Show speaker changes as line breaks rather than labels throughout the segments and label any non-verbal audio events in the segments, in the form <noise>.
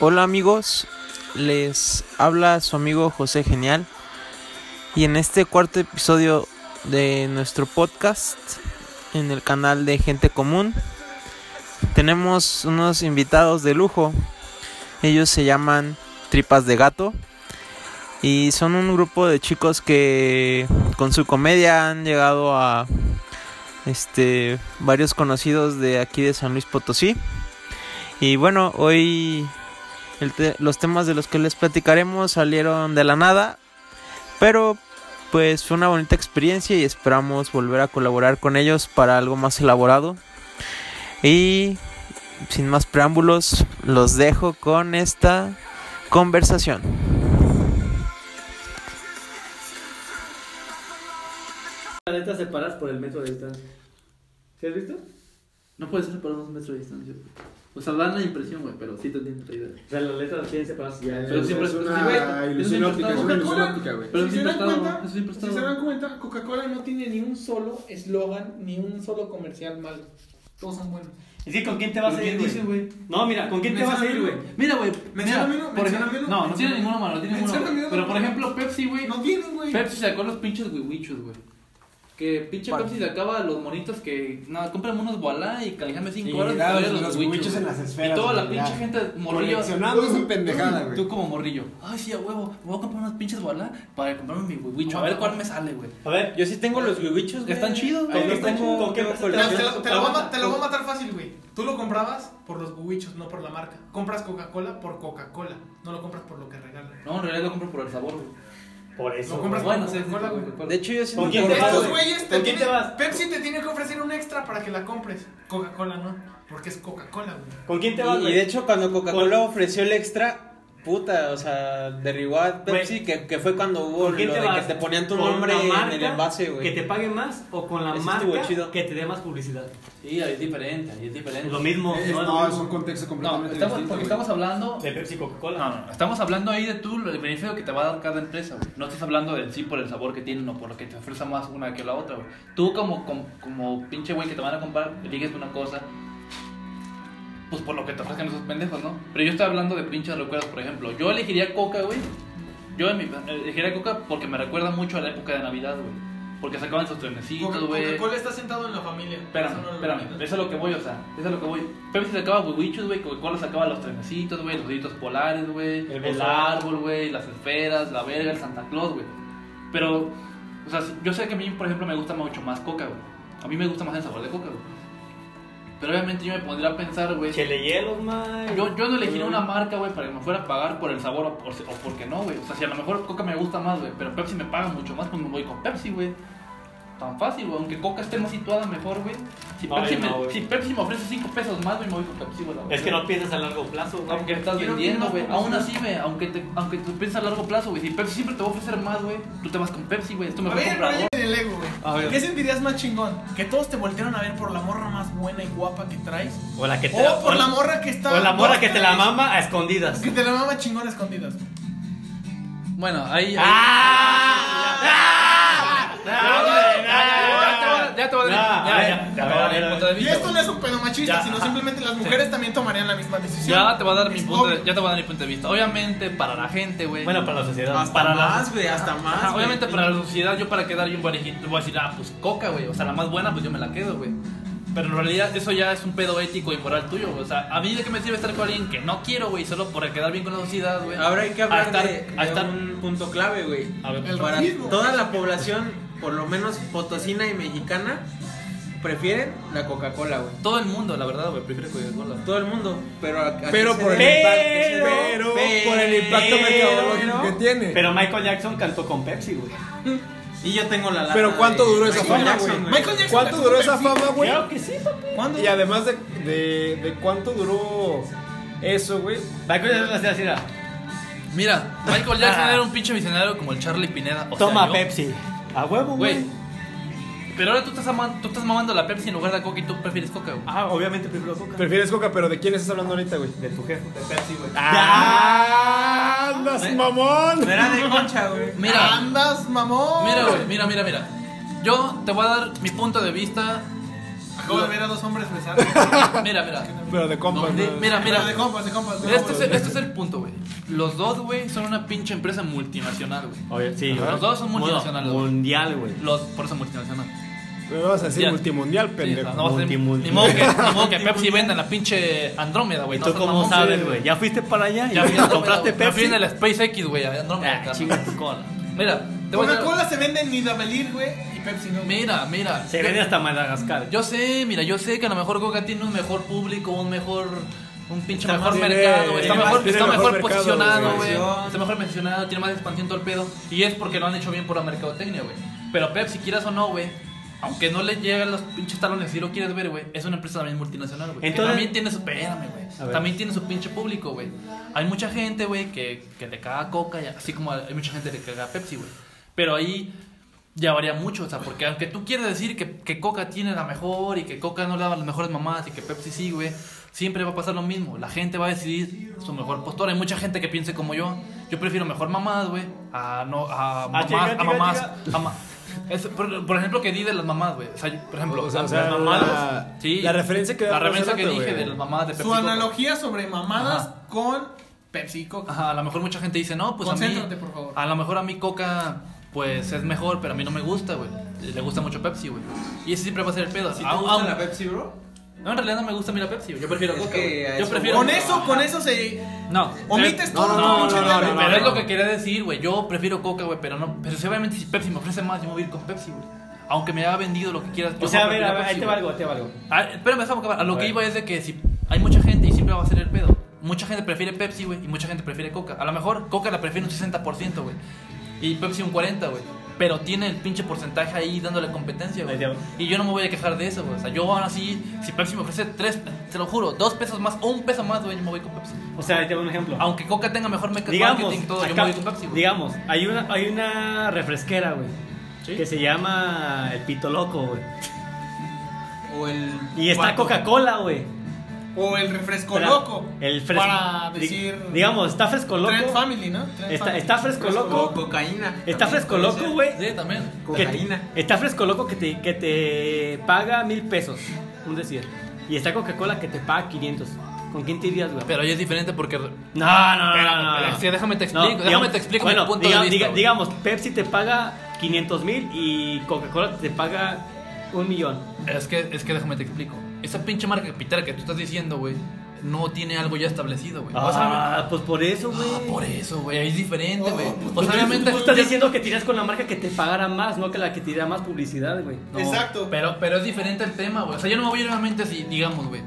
Hola amigos, les habla su amigo José Genial y en este cuarto episodio de nuestro podcast en el canal de Gente Común tenemos unos invitados de lujo. Ellos se llaman Tripas de Gato y son un grupo de chicos que con su comedia han llegado a este varios conocidos de aquí de San Luis Potosí. Y bueno, hoy el te- los temas de los que les platicaremos salieron de la nada, pero pues fue una bonita experiencia y esperamos volver a colaborar con ellos para algo más elaborado. Y sin más preámbulos, los dejo con esta conversación.
letras separadas por el metro de distancia. ¿Sí has visto?
No puede ser separado un metro de distancia. O sea, dan la impresión, güey, pero sí te entiendo la idea.
O sea, las letras tienen separadas ya.
Pero siempre
es una
güey,
ilusión
siempre
óptica,
está-
es una ilusión óptica, güey.
Pero
si se
siempre eso siempre
si se dan cuenta, Coca-Cola no tiene ni un solo eslogan, ni un solo comercial malo. Todos son buenos.
Es que con quién te vas a
¿Pero
ir, güey.
dice, güey?
No, mira, ¿con quién te vas a ir, güey?
Mira, güey.
Menciona
No, no tiene ninguno malo, no tiene ninguno. Pero por ejemplo, Pepsi, güey.
No tienen, güey.
Pepsi sacó los pinches wiwichos, güey. Que pinche. Pepsi sacaba los monitos que, nada, cómprame unos voilà y canjeame 5
Sí,
horas y doy
los-
los
los
wiwichos
en
güey.
las esferas,
Y toda la
güey,
pinche
ya.
gente morrillo.
Coleccionando pendejada, güey.
Tú como morrillo. Ay, sí, a huevo. Voy a comprar unos pinches voilà para comprarme mi wiwicho. A ver cuál me sale, güey.
A ver,
Yo sí tengo los huevichos,
Están chidos,
¿con
güey.
qué
Están
tengo-
chidos.
con qué
Te, lo- voy a matar fácil, güey. Tú lo comprabas por los guichos, no por la marca. Compras Coca-Cola por Coca-Cola. No lo compras por lo que regalan.
No, en realidad lo compro por el sabor, güey.
Por eso.
Lo compras
Bueno, sí,
Coca-Cola, güey.
De hecho, yo sí
¿Con
no
quién
tengo
te vas,
Estos
güey?
güeyes te
¿Con te vas?
Pepsi te tiene que ofrecer un extra para que la compres. Coca-Cola no, porque es Coca-Cola, güey.
¿Con quién te vas,
Y, y de hecho cuando Coca-Cola
Con-
ofreció el extra, puta, o sea, derribó a Pepsi, que, que fue cuando hubo
¿Con
lo de que te ponían tu
¿Con
nombre en el envase, güey.
¿Que te pague más o con la
Ese
marca que te dé más publicidad?
Sí, ahí es diferente, ahí es diferente.
Lo mismo.
Es-
¿no?
no,
Es
un contexto
No,
completamente
estamos,
distinto.
porque estamos hablando.
De Pepsi y Coca-Cola.
No, no, no, estamos hablando ahí de tú, el beneficio que te va a dar cada empresa, güey. No estás hablando de sí por el sabor que tienen o por lo que te ofrece más una que la otra, güey. Tú como, como, como pinche güey que te van a comprar, eliges una cosa, pues por lo que te ofrezcan esos pendejos, ¿no? Pero yo estoy hablando de pinches recuerdos, por ejemplo. Yo elegiría Coca, güey. Yo en mi- elegiría Coca porque me recuerda mucho a la época de Navidad, güey. Porque sacaban sus trenecitos, güey.
Coca-Cola está sentado en la familia.
Espérame,
Eso no
espérame, eso es lo que voy, o sea, eso es lo que voy. Pepsi sacaba huevichos, güey, Coca-Cola sacaba los trenecitos, güey, los deditos polares, güey,
El
el, árbol, güey, las esferas, la verga, el Santa Claus, güey. Pero, o sea, yo sé que a mí, por ejemplo, me gusta mucho más Coca, güey. A mí me gusta más el sabor de Coca, güey. Pero obviamente yo me pondría a pensar, güey.
Chele hielos, man.
Yo, yo no elegiría una marca, güey, para que me fuera a pagar por el sabor o, por, o porque no, güey. O sea, si a lo mejor Coca me gusta más, güey, pero Pepsi me paga mucho más, pues me voy con Pepsi, güey. Tan fácil, güey. Aunque Coca esté más situada mejor, güey. Si,
No,
Pepsi
no,
me- si Pepsi me ofrece 5 pesos más, güey, me voy con Pepsi, güey.
Es que no piensas a largo plazo, güey.
Aunque estás
Quiero-
vendiendo, güey. Aún así, güey, aunque, te, aunque tú piensas a largo plazo, güey. Si Pepsi siempre te va a ofrecer más, güey, tú te vas con Pepsi, güey. Esto me
A el ego,
A
güey.
ver.
¿Qué sentirías más chingón? ¿Que todos te voltearon a ver por la morra más buena y guapa que traes?
O la que te
O por la morra que está.
O la morra que te la mama a escondidas.
Que te la mama chingón a escondidas.
Bueno, ahí. ahí-
¡Ah!
Ya, te voy a- ya a
Ya,
dar-
a
ya,
a
te voy a
a
dar mi
a
punto de
Y
vista,
esto no es un pedo machista,
Ya,
sino
ajá.
simplemente las mujeres también tomarían la misma decisión.
Ya te voy a dar mi
Es
punto de,
obvio.
ya te voy a dar mi punto de vista. Obviamente para la gente, güey.
Bueno, para la sociedad.
Hasta
para la-
más, güey, hasta más.
Ajá,
güey.
obviamente para la sociedad yo para quedar bien bonito voy a decir, ah, pues coca, güey. O sea, la más buena pues yo me la quedo, güey. Pero en realidad eso ya es un pedo ético y moral tuyo, güey. O sea, a mí de qué me sirve estar con alguien que no quiero, güey, solo por quedar bien con la sociedad, güey.
Ahora hay que
A
hablar
estar-
de,
a
de
estar-
un punto clave, güey.
A ver,
El
Para
racismo.
toda la población, por lo menos potosina y mexicana, prefieren la Coca-Cola, güey.
todo el mundo, la verdad, güey, prefiere Coca-Cola.
Todo el mundo, pero a- a
Pero por el
debe?
Pero-
Pero por el impacto mercadológico que tiene.
Pero Michael Jackson cantó con Pepsi, güey.
Y yo tengo la lata
Pero ¿cuánto
de
duró esa
Michael
fama,
Jackson,
güey?
Michael Jackson
¿Cuánto duró esa
Pepsi.
fama, güey?
Claro que sí, papi.
¿Cuándo?
Y además de, de, de cuánto duró eso, güey.
Michael Jackson hacía así, era,
Mira, Michael Jackson era un pinche visionario como el Charlie Pineda. O sea,
Toma
yo-
Pepsi. A huevo,
Güey. Pero ahora tú estás, ama- tú estás mamando la Pepsi en lugar de Coca y tú prefieres Coca, güey.
Ah, obviamente prefiero Coca.
Prefieres Coca, pero ¿de quién estás hablando ahorita, güey?
De tu jefe.
De Pepsi, güey.
¡Ah! ¡Andas,
¿Eh?
mamón!
Era de concha, güey.
Mira,
Andas, mamón.
mira, güey, mira, mira, mira. Yo te voy a dar mi punto de vista
Acabo de ver a dos hombres besar. <laughs>
Mira, mira.
Pero de compas,
Di-
¿no?
Mira, mira.
De compas, de compas. de
Este es,
compas.
el- este es el punto, güey. Los dos, güey, son una pinche empresa multinacional, güey.
Oye, sí,
Los
¿verdad?
dos son multinacionales, güey.
Mundial, güey.
Los, por eso multinacional.
Pero vas a decir
Ya.
multimundial,
Sí,
pendejo.
sea, no
Multimul-
Ni modo que, ni modo que Pepsi venda la pinche Andrómeda, güey.
¿Y
no
tú
seas
cómo sabes, güey? ¿Ya fuiste para allá?
Ya fui a Andrómeda,
compraste
güey. Me fui
Pepsi?
en el SpaceX, güey, Andrómeda.
Ah, chinga tu cola.
Mira, te voy a decir-
Coca-Cola se vende en Nidavellir, güey, y Pepsi no.
Mira, mira.
Se vende hasta Madagascar.
Yo sé, mira, yo sé que a lo mejor Coca tiene un mejor público, un mejor. Un pinche mejor
Tiene-
mercado, güey. Está mejor, está mejor,
mejor
posicionado,
güey.
Está mejor posicionado, tiene más expansión todo el pedo. Y es porque lo han hecho bien por la mercadotecnia, güey. Pero Pepsi, quieras o no, güey. Aunque no le lleguen los pinches talones, si lo quieres ver, güey, es una empresa también multinacional, güey. También tiene su. Espérame, güey. También tiene su pinche público, güey. Hay mucha gente, güey, que, que le caga Coca, y así como hay mucha gente que le caga a Pepsi, güey. Pero ahí ya varía mucho, o sea, porque aunque tú quieras decir que, que Coca tiene la mejor y que Coca no le da las mejores mamás y que Pepsi sí, güey, siempre va a pasar lo mismo. La gente va a decidir su mejor postura. Hay mucha gente que piense como yo. Yo prefiero mejor mamás, güey, a no a mamás,
chica,
a
chica,
mamás,
chica.
a ma- es- por, por ejemplo, que di de las mamás, güey. O sea, por ejemplo,
O sea,
las
o sea,
mamadas.
la-
sí,
la referencia que
la referencia
hace
que
rato,
dije
güey.
de las mamás de Pepsi
Su
Coca.
analogía sobre mamadas
Ajá.
con Pepsi y Coca.
Ajá, a lo mejor mucha gente dice, no, pues a mí.
Concéntrate, por favor.
A lo mejor a mí Coca, pues es mejor, pero a mí no me gusta, güey. Le gusta mucho Pepsi, güey. Y ese siempre va a ser el pedo.
¿Si te gusta
aún-
la Pepsi, bro?
No, en realidad no me gusta a mí la Pepsi, güey. Yo prefiero
Es
Coca.
que
güey.
a
Yo
eso
prefiero.
Con eso, con eso se.
No.
Omites
pero-
todo
no, no, no, no,
diálogo.
Pero
no,
es lo
no.
que quería decir, güey. Yo prefiero Coca, güey, pero no. Pero si obviamente si Pepsi me ofrece más, yo me voy a ir con Pepsi, güey. Aunque me haya vendido lo que quieras. yo
O sea, a
voy
ver, a
preferir
ver, ahí
Pepsi,
te
güey.
valgo, te valgo.
Ah, espérame, déjame acabar. A lo
A
que
ver.
iba es de que si hay mucha gente y siempre va a ser el pedo. Mucha gente prefiere Pepsi, güey, y mucha gente prefiere Coca. A lo mejor Coca la prefiere un 60%, güey. Y Pepsi un 40%, güey. Pero tiene el pinche porcentaje ahí dándole competencia, güey. Y yo no me voy a quejar de eso, güey. O sea, yo aún así, si Pepsi me ofrece tres, te lo juro, dos pesos más o un peso más, güey, yo me voy con Pepsi.
O sea, ahí te doy un ejemplo.
Aunque Coca tenga mejor
digamos,
marketing todo, yo
acá-
me voy con Pepsi, güey.
digamos, hay una, hay una refresquera, güey,
Sí.
que se llama el Pito Loco, güey.
O el.
Y está. Coca-Cola, güey.
O el refresco loco.
El fresco.
Para decir.
digamos, está fresco loco.
Trend Family, ¿no? Trend
Está,
Family.
está fresco
O
loco.
cocaína.
Está
También
fresco loco, güey.
Sí, también.
que
Cocaína.
está fresco loco que te, que te paga mil pesos, un decir. Y está Coca-Cola que te paga 500. ¿Con quién te irías, güey?
Pero ahí es diferente porque.
No, no,
Pero,
no, no,
pero,
no.
sí, déjame te
No,
explico, déjame
digamos-
te explico
bueno,
mi punto
diga-
de vista.
diga- digamos, Pepsi te paga 500 mil y Coca-Cola te paga un millón.
Es que, es que déjame te explico. Esa pinche marca capital que tú estás diciendo, güey, no tiene algo ya establecido, güey. O sea,
Ah, pues por eso, güey.
ah, por eso, güey, ahí es diferente, güey.
Pues
o sea,
tú-
obviamente.
tú estás
ya-
diciendo que tiras con la marca que te pagara más, no que la que te diera más publicidad, güey.
No,
Exacto.
Pero, pero es diferente el tema, güey. O sea, yo no me voy a ir realmente si, digamos, güey.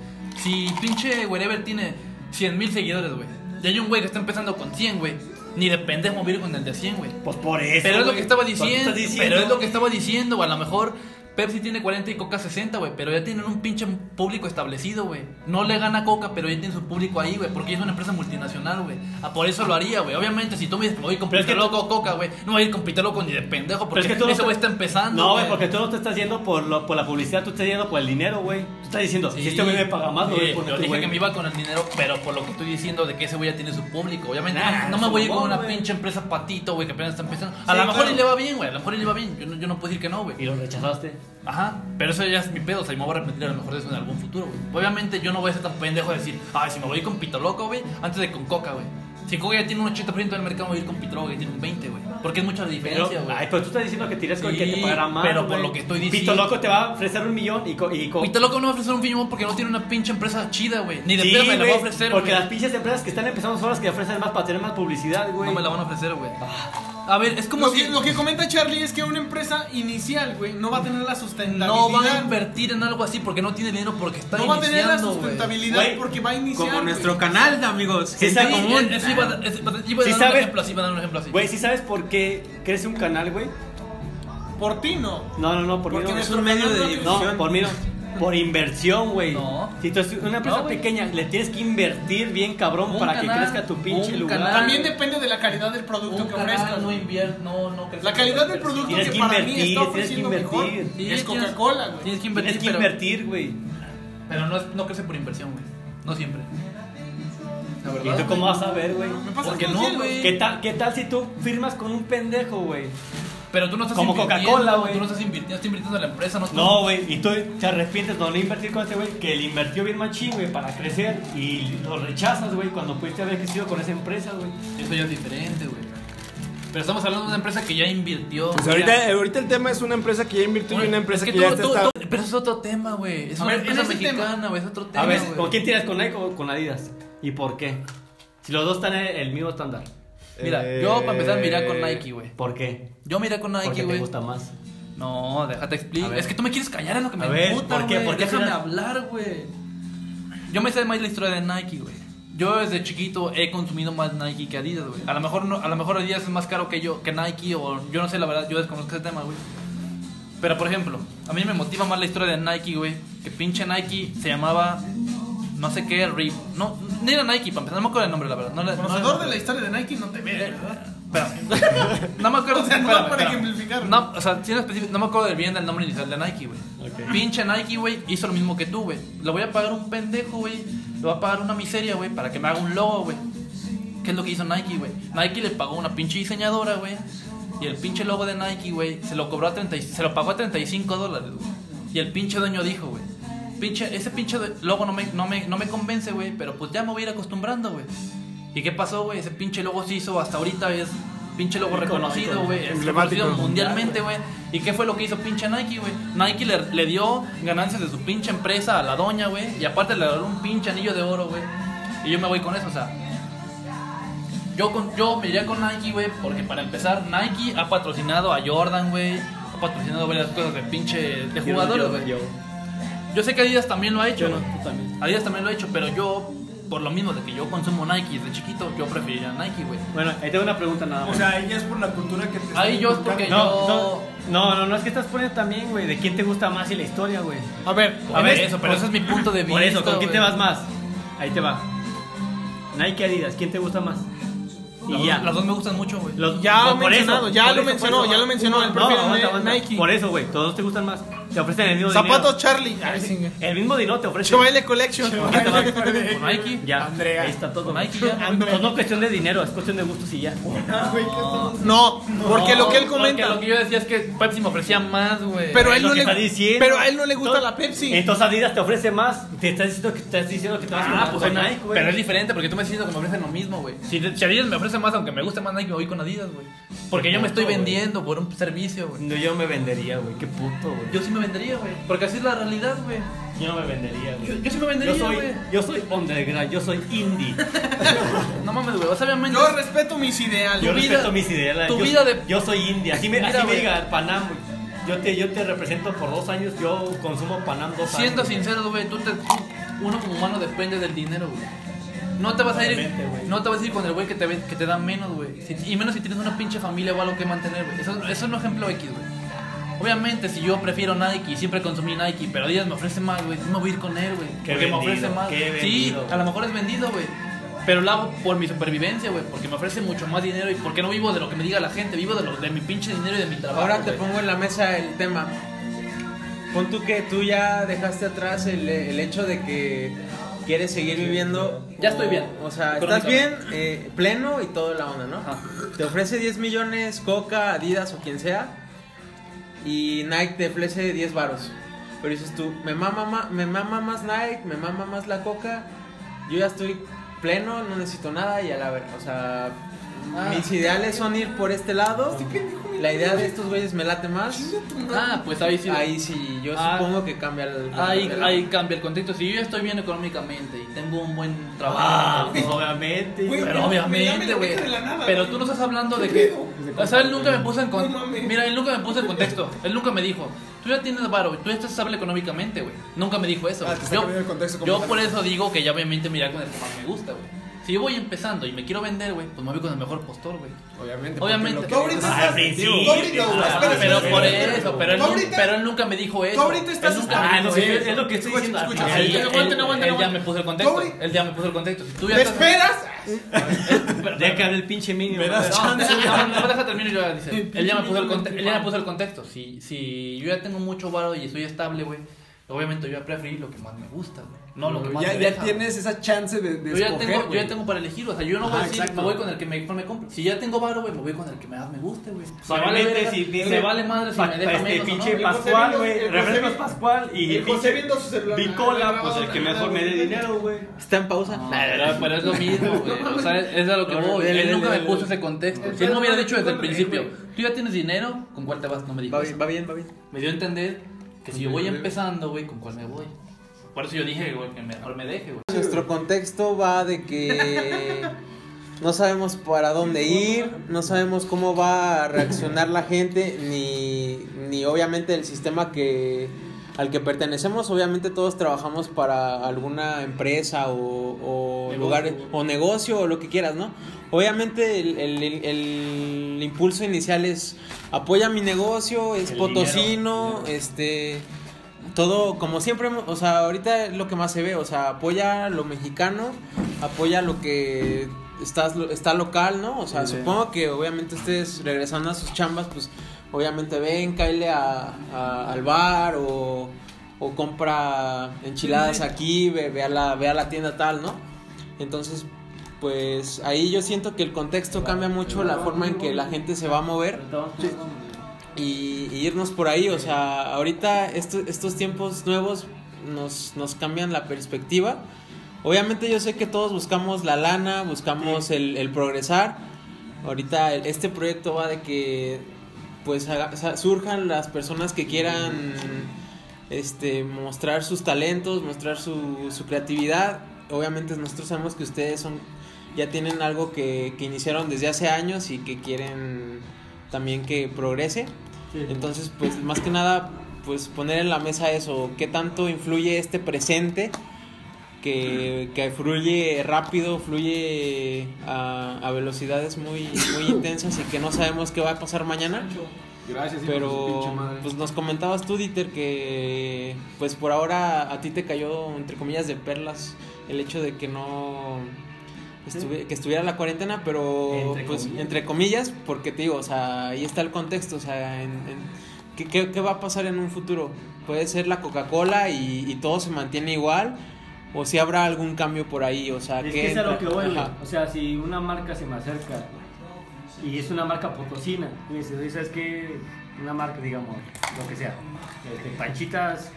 Si pinche wherever tiene 100 mil seguidores, güey. Y hay un güey que está empezando con 100, güey. Ni de voy a ir con el de 100, güey.
Pues por eso.
Pero es lo
güey.
que estaba
Pues
diciendo,
diciendo.
Pero es lo que estaba diciendo, güey. A lo mejor Pepsi tiene 40 y Coca 60, güey. Pero ya tienen un pinche público establecido, güey. No le gana Coca, pero ya tiene su público ahí, güey. Porque es una empresa multinacional, güey. Ah, por eso lo haría, güey. Obviamente, si tú me dices, voy con Loco Coca, güey. No voy a ir con Loco ni de pendejo. Porque
Pero es que tú no
ese güey está empezando.
No, güey, porque tú no te estás yendo por, lo, por la publicidad, tú estás yendo por el dinero, güey. Tú estás diciendo, si este güey me paga más,
Sí,
güey,
Yo
este
dije que me iba con el dinero, pero por lo que estoy diciendo de que ese güey ya tiene su público. Obviamente,
Nah,
no, no me voy a ir con una pinche empresa patito, güey, que apenas está empezando. A
Sí,
lo mejor
claro.
y le va bien, güey. A lo mejor y le va bien. Yo no, yo no puedo decir que no, güey.
Y lo rechazaste.
Ajá, pero eso ya es mi pedo, o sea, y me voy a arrepentir a lo mejor de eso en algún futuro, güey. Obviamente yo no voy a ser tan pendejo de decir, ay, si me voy con Pito Loco, güey, antes de con Coca, güey. Si Coca ya tiene un 80% del mercado, voy a ir con Pito Loco que tiene un 20, güey. Porque es mucha la diferencia, güey.
ay, pero tú estás diciendo que tiras con el que te pagará más.
pero por
güey.
lo que estoy
Pito
diciendo-
Loco te va a ofrecer un millón y, co- y co-
Pito Loco no va a ofrecer un film porque no tiene una pinche empresa chida, güey. Ni de
Sí,
pedo me la va a
güey,
ofrecer,
Porque
güey.
las pinches empresas que están empezando son las que ofrecen más para tener más publicidad, güey.
No me la van a ofrecer, güey. A ver, es como
Lo
si
que, lo que comenta Charlie es que una empresa inicial, güey, no va a tener la sustentabilidad.
no van a invertir en algo así porque no tiene dinero porque está
No va a tener la sustentabilidad
Güey,
porque va a iniciar.
Como
güey.
nuestro canal, amigos.
Sí,
Sí,
común.
es- es- iba a- es- iba a dar
Sí
un
sabes-
ejemplo así, iba a dar un ejemplo así.
Güey, ¿sí sabes por qué crece un canal, güey?
Por ti no.
No, no, no, por mí
Porque
no.
es un medio de
No, por mí no. Por inversión, güey.
No.
Si tú es una empresa
No,
pequeña, le tienes que invertir bien cabrón
Un
para
canal,
que crezca tu pinche lugar.
canal.
También depende de la calidad del producto
un
que ofrezcas.
no invierte, no, no crece
La calidad del producto
Tienes
que
que
para mí
invertir,
está
tienes que
mejor
invertir.
Sí,
es Coca-Cola, güey.
Tienes que invertir,
Tienes que
pero,
invertir, güey.
pero no, es- no crece por inversión, güey. No siempre. La
¿Y tú cómo vas a ver, güey?
Porque no, güey.
¿Qué tal, ¿Qué tal si tú firmas con un pendejo, güey?
Pero tú no estás
Como Coca-Cola, güey.
Tú no estás invirtiendo, estás invirtiendo en la empresa, no estás-
No, güey, y tú te arrepientes de no invertir con ese güey que le invirtió bien machín, güey, para crecer y lo rechazas, güey, cuando pudiste haber crecido con esa empresa, güey.
Eso ya es diferente, güey. Pero estamos hablando de una empresa que ya invirtió.
Pues ahorita, ahorita el tema es una empresa que ya invirtió y una empresa
es
que,
tú-
ya está.
tú-
está-
tú- Pero es otro tema, güey. Es
A
una
ver,
empresa mexicana, güey. Es otro tema.
A ver,
güey.
¿con quién tiras? ¿Con Nike o con Adidas? ¿Y por qué? Si los dos están en el mismo estándar.
Mira,
Eh,
yo para empezar miré con Nike, güey.
¿Por qué?
Yo miré con
Porque
Nike,
te
güey.
gusta más.
No, déjate explicar. Es que tú me quieres callar en lo que me
ver,
emputa,
¿por qué? ¿Por qué
Déjame
será?
hablar, güey. Yo me sé más la historia de Nike, güey. Yo desde chiquito he consumido más Nike que Adidas, güey. A lo mejor no, a lo mejor Adidas es más caro que yo, que Nike o yo no sé la verdad, yo desconozco ese tema, güey. Pero por ejemplo, a mí me motiva más la historia de Nike, güey, que pinche Nike se llamaba no sé qué, Rip. No, ni era Nike, para empezar, no me acuerdo el nombre, la verdad. No, no
Conocedor
le-
de la historia de Nike no te ve,
eh,
¿verdad?
espérame. <laughs> No me acuerdo.
O sea, no para
espérame.
ejemplificarlo.
No, o sea, específico, no me acuerdo del bien del nombre inicial de Nike, güey. Pinche Nike, güey, hizo lo mismo que tú, güey. Le voy a pagar un pendejo, güey. Le voy a pagar una miseria, güey, para que me haga un logo, güey. ¿Qué es lo que hizo Nike, güey? Nike le pagó una pinche diseñadora, güey. Y el pinche logo de Nike, güey, se lo cobró a 30, y- se lo pagó a 35 dólares, güey. Y el pinche dueño dijo, güey. Pinche, ese pinche logo no me, no, me, no me convence, güey, pero pues ya me voy a ir acostumbrando, güey. ¿Y qué pasó, güey? Ese pinche logo se hizo hasta ahorita, es pinche logo reconocido, güey. Es reconocido mundialmente, güey. ¿Y qué fue lo que hizo pinche Nike, güey? Nike le, le dio ganancias de su pinche empresa a la doña, güey. Y aparte le dio un pinche anillo de oro, güey. Y yo me voy con eso, o sea. Yo, con, yo me iría con Nike, güey, porque para empezar, Nike ha patrocinado a Jordan, güey. Ha patrocinado varias cosas de pinche de jugadores, güey. Yo, sé que Adidas también lo ha hecho,
yo no, tú también.
Adidas también lo ha hecho, pero yo, por lo mismo de que yo consumo Nike desde chiquito, yo preferiría Nike, güey.
Bueno, ahí tengo una pregunta nada más.
O sea, ahí ya es por la cultura que te
Ahí yo es porque
no,
yo-
no, no, no, no, es que estás poniendo también, güey, de quién te gusta más y la historia, güey.
A ver,
A ver, eso, pero ese es mi punto de vista.
Por eso, ¿con quién te vas más? Ahí te va. Nike Adidas, ¿quién te gusta más? Y
Las,
ya.
dos- las dos me gustan mucho, güey.
Los-
Ya
no,
ha mencionado, ya
por
lo
por
mencionó, ya lo mencionó,
aguanta, aguanta.
Nike.
Por eso, güey, todos te gustan más. Te ofrecen el mismo
Zapatos
dinero.
Charlie. Ay.
El mismo dinero te ofrecen.
Chevaile Collection.
Con Nike.
Ya,
Andrea.
ahí está todo.
Con Nike ya.
Pues no es cuestión de dinero, es cuestión de gustos y ya. <laughs>
No, porque lo que él
Porque
comenta.
lo que yo decía es que Pepsi me ofrecía más, güey.
Pero a él no le pero a él no le gusta
Entonces-
la Pepsi.
Entonces Adidas te ofrece más. Te estás diciendo que, estás diciendo que te vas
Ah,
con,
pues
Nike, güey.
Pero es diferente porque tú me estás diciendo que me ofrecen lo mismo, güey. Si, si Adidas me ofrece más, aunque me guste más Nike, me voy con Adidas, güey. Porque yo me estoy
puto,
vendiendo por un servicio, güey.
No, yo me vendería, güey. Qué puto, güey.
Yo sí me vendería, güey. Porque así es la realidad, güey.
Yo no me vendería, güey.
Yo, yo sí me vendería,
Yo soy,
güey.
yo soy underground, yo soy indie. <laughs>
No mames, güey. O sea, obviamente.
Yo respeto mis ideales.
Yo
vida-
respeto mis ideas.
tu
yo,
vida de-
yo soy indie. Así me,
Mira,
así me diga Panam, güey. Yo te, yo te represento por dos años. Yo consumo Panam dos
Siendo
años.
sincero, güey, tú te, uno como humano depende del dinero, güey. No te vas a ir, no te vas a ir con el güey que te, que te da menos, güey. Si- y menos si tienes una pinche familia o algo que mantener, güey. Eso, eso es un ejemplo X, güey. Obviamente, si yo prefiero Nike y siempre consumí Nike, pero Adidas me ofrece más, güey, no me voy a ir con él, güey. Porque me ofrece más.
qué
sí, a lo mejor es vendido, güey. Pero lo hago por mi supervivencia, güey. Porque me ofrece mucho más dinero y porque no vivo de lo que me diga la gente, vivo de, lo, de mi pinche dinero y de mi trabajo.
Ahora te pongo en la mesa el tema. Pon tú que tú ya dejaste atrás el, el hecho de que quieres seguir viviendo.
Ya estoy bien.
O sea, estás bien, eh, pleno y toda la onda, ¿no?
Ajá.
Te ofrece 10 millones Coca, Adidas o quien sea. Y Nike te ofrece 10 varos. Pero dices tú, me mama, ma- me mama más Nike, me mama más la Coca. Yo ya estoy pleno, no necesito nada y a la ver, o sea,
Ah.
mis ideales son ir por este lado. La idea de estos güeyes me late más.
Ah, pues ahí sí.
Ahí sí, yo
Ah.
supongo que cambia el.
Ahí,
el-
ahí cambia el contexto. Si yo ya estoy bien económicamente y tengo un buen
Ah,
trabajo,
pues obviamente.
Güey,
pero
me
obviamente, güey. Pero tú no estás hablando de
¿Qué
que. O sea, él nunca me puso en contexto. Mira, él nunca me puso en contexto. Él nunca me dijo, tú ya tienes varo, tú ya estás estable económicamente, güey. Nunca me dijo eso.
Ah,
yo, yo por eso digo que ya obviamente mirar con el que más me gusta, güey. Si yo voy empezando y me quiero vender, güey, pues me voy con el mejor postor, güey.
Obviamente.
Obviamente.
Tú ahorita
Ah,
estás.
al principio.
Tú ahorita,
Ah,
espera,
pero
espera,
por
espera.
eso, pero él, pero él nunca me dijo eso.
tú ahorita estás
Ah, no
dijo
sé,
eso.
es lo que estoy diciendo.
escucha,
Él, ya me puso el contexto. Él ya me puso el contexto. Si tú ya
¿Me
estás-
esperas?
Ya que el pinche mínimo.
Me das chance.
No, no, deja termino y yo dice. Él ya me puso el conte- él ya me puso el contexto. Si, si yo ya tengo mucho varo y estoy estable, güey, Obviamente yo voy a preferir lo que más me gusta, güey. No lo que más
ya,
me
ya
deja,
tienes esa chance de, de
Yo ya,
escoger,
tengo, yo ya tengo para elegir, o sea, yo no voy a decir,
exacto.
me voy con el que mejor me compre. Si ya tengo varo, güey, me voy con el que más me guste, güey. Se vale, verga,
si
se vale madre si
pa-
me deja
este
menos
pinche
no.
Pascual, güey. Refrescos Pascual y
el José
pinche
viendo su celular.
Bicola, pues el que mejor me dé dinero, güey.
Está en pausa.
No, pero, es lo mismo, <laughs> güey. O sea, es a lo que voy. Él nunca me puso ese contexto. Si él me hubiera dicho desde el principio, tú ya tienes dinero, ¿con cuál te vas? No me dijo
Va bien, va bien, va bien.
Me dio a entender que si yo voy empezando, güey, ¿con cuál me voy? Por eso yo dije, güey, que mejor me deje, güey.
Nuestro contexto va de que no sabemos para dónde ir, no sabemos cómo va a reaccionar la gente, ni, ni obviamente el sistema que al que pertenecemos. Obviamente todos trabajamos para alguna empresa o, o
Negocio.
lugares o negocio o lo que quieras, ¿no? Obviamente el, el- el- el impulso inicial es apoya mi negocio, es
El
potosino,
dinero.
este todo como siempre, o sea, ahorita es lo que más se ve, o sea, apoya lo mexicano, apoya lo que estás, está local, ¿no? O sea,
Sí.
supongo que obviamente ustedes regresando a sus chambas, pues obviamente ven, cáele a, a- al bar o, o compra enchiladas aquí, ve, ve a la, ve a la tienda tal, ¿no? Entonces, pues ahí yo siento que el contexto cambia mucho la forma en que la gente se va a mover y, y irnos por ahí. O sea, ahorita esto- estos tiempos nuevos nos, nos cambian la perspectiva. Obviamente yo sé que todos buscamos la lana, buscamos el, el progresar. Ahorita el- este proyecto va de que pues haga- surjan las personas que quieran este mostrar sus talentos, mostrar su, su creatividad. Obviamente nosotros sabemos que ustedes son ya tienen algo que, que iniciaron desde hace años y que quieren también que progrese. Entonces, pues más que nada, pues poner en la mesa eso, qué tanto influye este presente que, que fluye rápido, fluye a, a velocidades muy, muy intensas y que no sabemos qué va a pasar mañana.
Gracias,
Pero
madre.
pues nos comentabas tú, Dieter, que pues por ahora a ti te cayó entre comillas de perlas el hecho de que no estuvi- que estuviera la cuarentena, pero
Entre
pues
comillas.
entre comillas, porque te digo, o sea, ahí está el contexto, o sea, en, en- ¿qué, qué, qué va a pasar en un futuro? Puede ser la Coca-Cola y, y todo se mantiene igual, o si habrá algún cambio por ahí, o sea,
Es
¿qué
que es a lo que voy. O sea, si una marca se me acerca y es una marca potosina, y dice, oye, ¿sabes qué? Una marca, digamos, lo que sea, este, panchitas,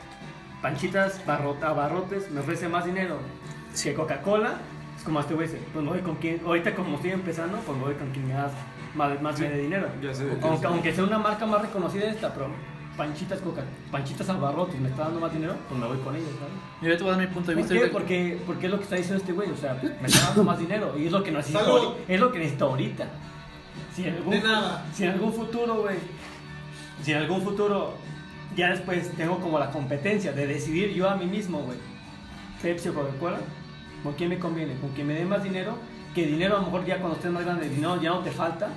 panchitas, barrota, barrotes, me ofrece más dinero que Coca-Cola. Como este güey dice, pues me voy con quien, ahorita como estoy empezando, pues me voy con quien me das más, más de dinero.
Ya sé de qué
Aunque, aunque sea una marca más reconocida esta, pero panchitas Coca, panchitas abarrotes me está dando más dinero, pues me voy con ellos, ¿sabes?
Yo te voy a dar mi punto de
¿Por
vista.
qué?
ahorita-
Porque, porque es lo que está diciendo este güey, o sea, me está dando más dinero y es lo que necesito,
Salud.
ahori- es lo que necesito ahorita. Si en algún,
De nada.
Si en algún futuro, güey, si en algún futuro ya después tengo como la competencia de decidir yo a mí mismo, güey, Pepsi o Coca-Cola, ¿con quién me conviene? ¿Con quien me dé más dinero? Que dinero a lo mejor ya cuando estés más grande, dinero ya no te falta.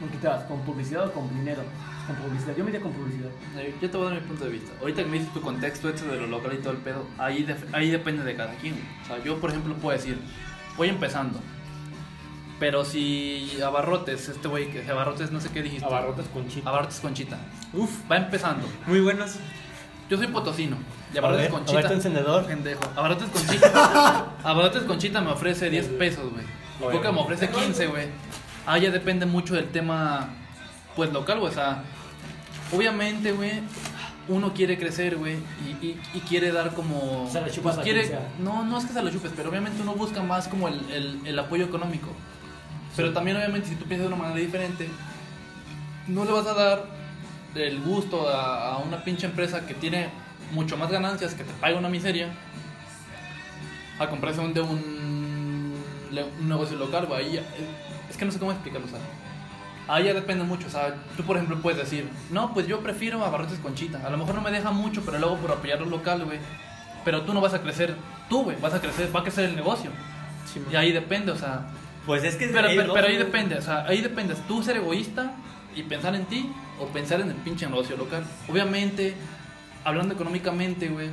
¿Con qué te vas? ¿Con publicidad o con dinero? Con publicidad. Yo me iría con publicidad.
Eh, Yo te voy a dar mi punto de vista. Ahorita que me dices tu contexto este de lo local y todo el pedo, ahí, def- ahí depende de cada quien. O sea, yo por ejemplo puedo decir, voy empezando. Pero si Abarrotes, este güey que Abarrotes no sé qué dijiste.
Abarrotes con chip.
Abarrotes Conchita. Uf, va empezando.
Muy buenas.
Yo soy potosino. Abarrotes Conchita.
a ver tu encendedor.
Pendejo. Abarrotes Conchita. <laughs> Abarrotes Conchita me ofrece 10 pesos, güey. Coca me ofrece 15, güey. Ah, ya depende mucho del tema, pues local, güey. O sea, obviamente, güey, uno quiere crecer, güey, y, y- y quiere dar como.
Se la chupas
pues, quiere. No, no es que se lo chupes, pero obviamente uno busca más como el, el- el apoyo económico. Pero también, obviamente, si tú piensas de una manera diferente, no le vas a dar el gusto a, a una pinche empresa que tiene mucho más ganancias, que te paga una miseria, a comprarse un, de un, un negocio local, güey. Ahí ya- Es que no sé cómo explicarlo, ¿sabes? Ahí ya depende mucho, o sea, tú por ejemplo puedes decir, no, pues yo prefiero abarrotes conchita. A lo mejor no me deja mucho, pero luego por apoyar lo local, güey. Pero tú no vas a crecer, tú, güey, vas a crecer, va a crecer el negocio. Y ahí depende, o sea,
Pues es que.
pero, pero, pero ahí depende, o sea, ahí depende, tú ser egoísta y pensar en ti o pensar en el pinche negocio local. Obviamente, hablando económicamente, güey,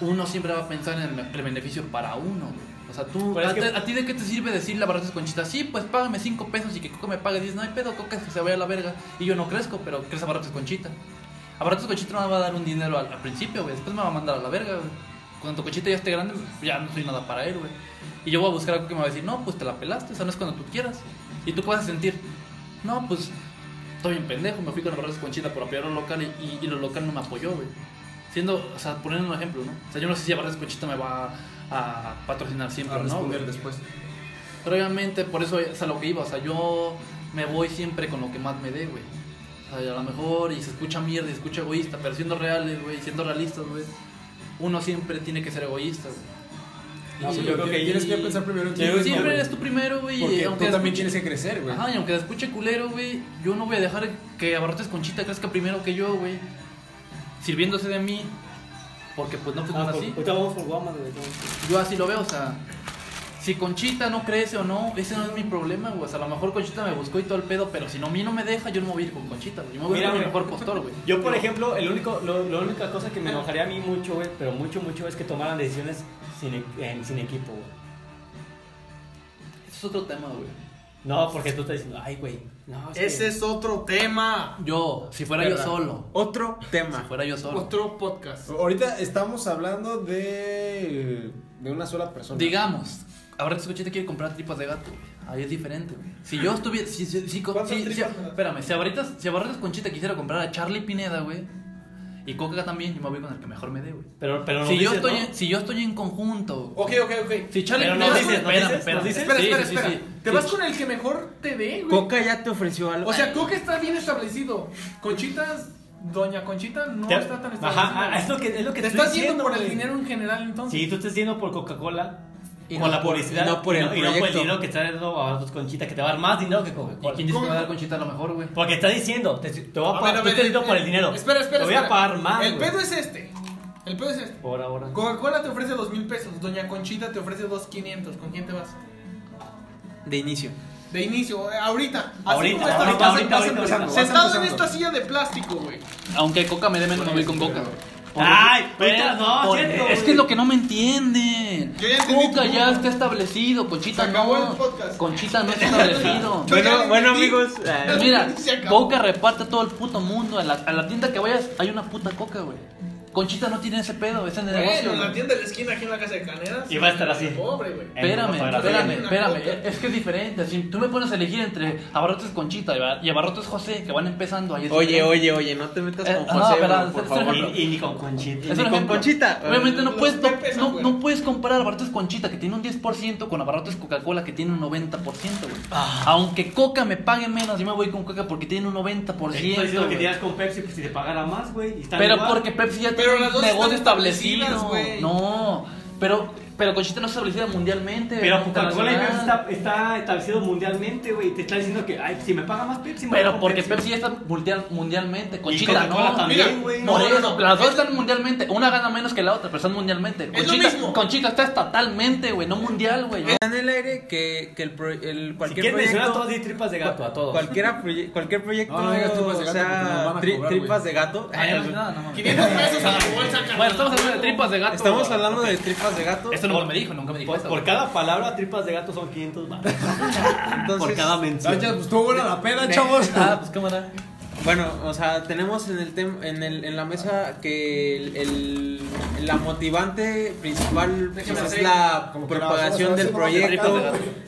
uno siempre va a pensar en el, beneficio para uno, güey. O sea, tú, a,
que-
ti- a ti de qué te sirve decir la verdad es conchita? Sí, pues págame 5 pesos y que Coca me pague 10. No hay pedo, Coca es que se vaya a la verga. Y yo no crezco, pero crece Barrotes Conchita. Abarrotes Conchita no me va a dar un dinero al, al principio, güey. Después me va a mandar a la verga, güey. Cuando Conchita ya esté grande, ya no soy nada para él, güey. Y yo voy a buscar algo que me va a decir, no, pues te la pelaste, o sea, no es cuando tú quieras. Y tú puedes sentir, no, pues estoy bien pendejo, me fui con Abarrotes Conchita por apoyar a lo local y, y, y lo local no me apoyó, güey. Siendo, o sea, poniendo un ejemplo, ¿no? O sea, yo no sé si Abarrotes Conchita me va a, a patrocinar siempre
A
no.
responder
güey.
después.
Pero obviamente por eso es a lo que iba, o sea, yo me voy siempre con lo que más me dé, güey. O sea, a lo mejor, y se escucha mierda, y se escucha egoísta, pero siendo reales, güey, siendo realistas, güey, uno siempre tiene que ser egoísta, güey.
No, pues yo creo que
Tienes que pensar primero en ti
siempre eres tú primero, güey,
Porque
aunque
tú también
escuche-
tienes que crecer, güey.
Ajá, y aunque escuche culero, güey, yo no voy a dejar que Abarrotes Conchita crezca primero que yo, güey, sirviéndose de mí, porque pues no
Ah,
funciona
por-
así.
ahorita vamos por Guamas, güey.
Yo así lo veo, o sea, si Conchita no crece o no, ese no es mi problema, güey. O sea, a lo mejor Conchita me buscó y todo el pedo, pero si no, a mí no me deja, yo no me voy a ir con Conchita, güey. Yo me voy a ir con mi mejor postor, güey.
Yo, por ejemplo, el único, lo, la única cosa que me enojaría a mí mucho, güey, pero mucho, mucho, es que tomaran decisiones sin, en- sin equipo, güey.
Eso es otro tema, güey.
No, porque tú estás diciendo, ay, güey. No, es que-
Ese es otro tema.
Yo, si fuera yo solo,
Otro
si
tema.
fuera yo solo,
Otro podcast.
Ahorita estamos hablando de, de una sola persona.
digamos, ahora te Conchita quiere comprar tripas de gato, güey. Ahí es diferente, güey. Si yo estuviera, si, si, si, co-
¿Cuántas
si- espérame, si ahorita, si Abarrotes Conchita quisiera comprar a Charlie Pineda, güey, y Coca también, yo me voy con el que mejor me dé, güey.
Pero, pero no
Si yo estoy, si yo estoy en conjunto,
Ok, ok, ok.
Si Charlie
Pero no
Pineda-
dices, no.
Espera,
Sí,
espera,
sí, sí,
espera.
sí.
Te
Sí.
vas con el que mejor te dé, güey.
Coca ya te ofreció algo.
O sea, Coca está bien establecido. Conchitas, Doña Conchita no
Te-
está tan establecida.
Ajá, ah, es lo que, es lo que
Te
estoy
estás yendo
diciendo,
por el dinero en general, entonces.
Sí, tú estás yendo por Coca-Cola.
Y
con
no
la
por-
publicidad.
y no por el
y no por el dinero que está dando a tus conchitas, que te va a dar más dinero que
¿Y
Coca-Cola.
quién dice que va a dar Conchita a lo mejor, güey?
Porque está diciendo, te, te voy a
A
pagar,
ver, a
tú
ver,
estás yendo
el-
por el dinero.
Espera, espera,
Te voy a pagar más.
El pedo es este. El pedo es este.
Por ahora.
Coca-Cola te ofrece dos mil pesos. Doña Conchita te ofrece dos quinientos. ¿Con quién te vas?
De inicio.
De inicio, eh, ahorita. Así
Ahorita, ahorita, ahorita, ahorita.
Sentado en esta silla de plástico, güey.
Aunque Coca me dé menos, me voy con Coca.
Ay,
Pero-
no, cierto,
es que es lo que no me entienden.
Yo ya tu
ya está establecido, Conchita no. Conchita no está <laughs> establecido.
Bueno, bueno amigos, eh,
Mira. Coca reparte a todo el puto mundo. A la, a la tienda que vayas hay una puta Coca, güey. Conchita no tiene ese pedo, ese negocio.
Bueno, en la tienda de la esquina aquí en la casa de Caneras.
Y va a estar así.
Pobre, güey.
En
Espérame, espérame, espérame. Es que es diferente. Si tú me pones a elegir entre Abarrotes Conchita y Aba- y Abarrotes José, que van empezando ahí. es
Oye, oye, oye, no te metas
Eh,
con
no,
José,
espera,
bro, por favor.
Y, y ni con Conchita.
Es
Ni con
ejemplo.
Conchita.
Obviamente no puedes, no, no, no puedes comparar Abarrotes Conchita que tiene un 10% con Abarrotes Coca-Cola que tiene un 90%, güey.
Ah.
Aunque Coca me pague menos, yo me voy con Coca porque tiene un 90%.
Estoy diciendo que tiras con Pepsi, pues si te pagara más, güey.
Pero
igual.
porque Pepsi ya
Pero las dos
negocio
están
establecido.
establecidas, güey.
No, pero, pero Conchita no está establecida mundialmente.
Pero Coca-Cola y Pepsi está, está establecido mundialmente, güey. y Te está diciendo que, ay, si me paga más Pepsi, me
Pero porque Pepsi ya está mundial, mundialmente. Conchita no.
también, güey.
no, no, no.
las dos están mundialmente. Una gana menos que la otra, pero están mundialmente.
Es lo mismo.
Conchita está estatalmente, güey, no mundial, güey.
Está en el aire que, que el, pro- el
Si
cualquier
quieres mencionar a
proyecto.
todos, di tripas de gato, a todos.
Cualquiera <laughs> proye- cualquier proyecto,
No, no digas tripas de
o
gato nos
sea, tri-
cobrar,
tripas de gato.
Ya no no mames.
500 pesos a la bolsa.
Bueno, estamos hablando de tripas de gato.
Estamos hablando de tripas de gato.
Nunca me dijo, nunca me dijo
Por,
esto.
por cada palabra, tripas de gato son 500 baros. <laughs>
Entonces,
por cada mención.
Pues estuvo buena la peda, chavos.
Ah, pues cámara.
Bueno, o sea, tenemos en el tem- en, el, en la mesa que el, el- la motivante principal pues, es la propagación del proyecto,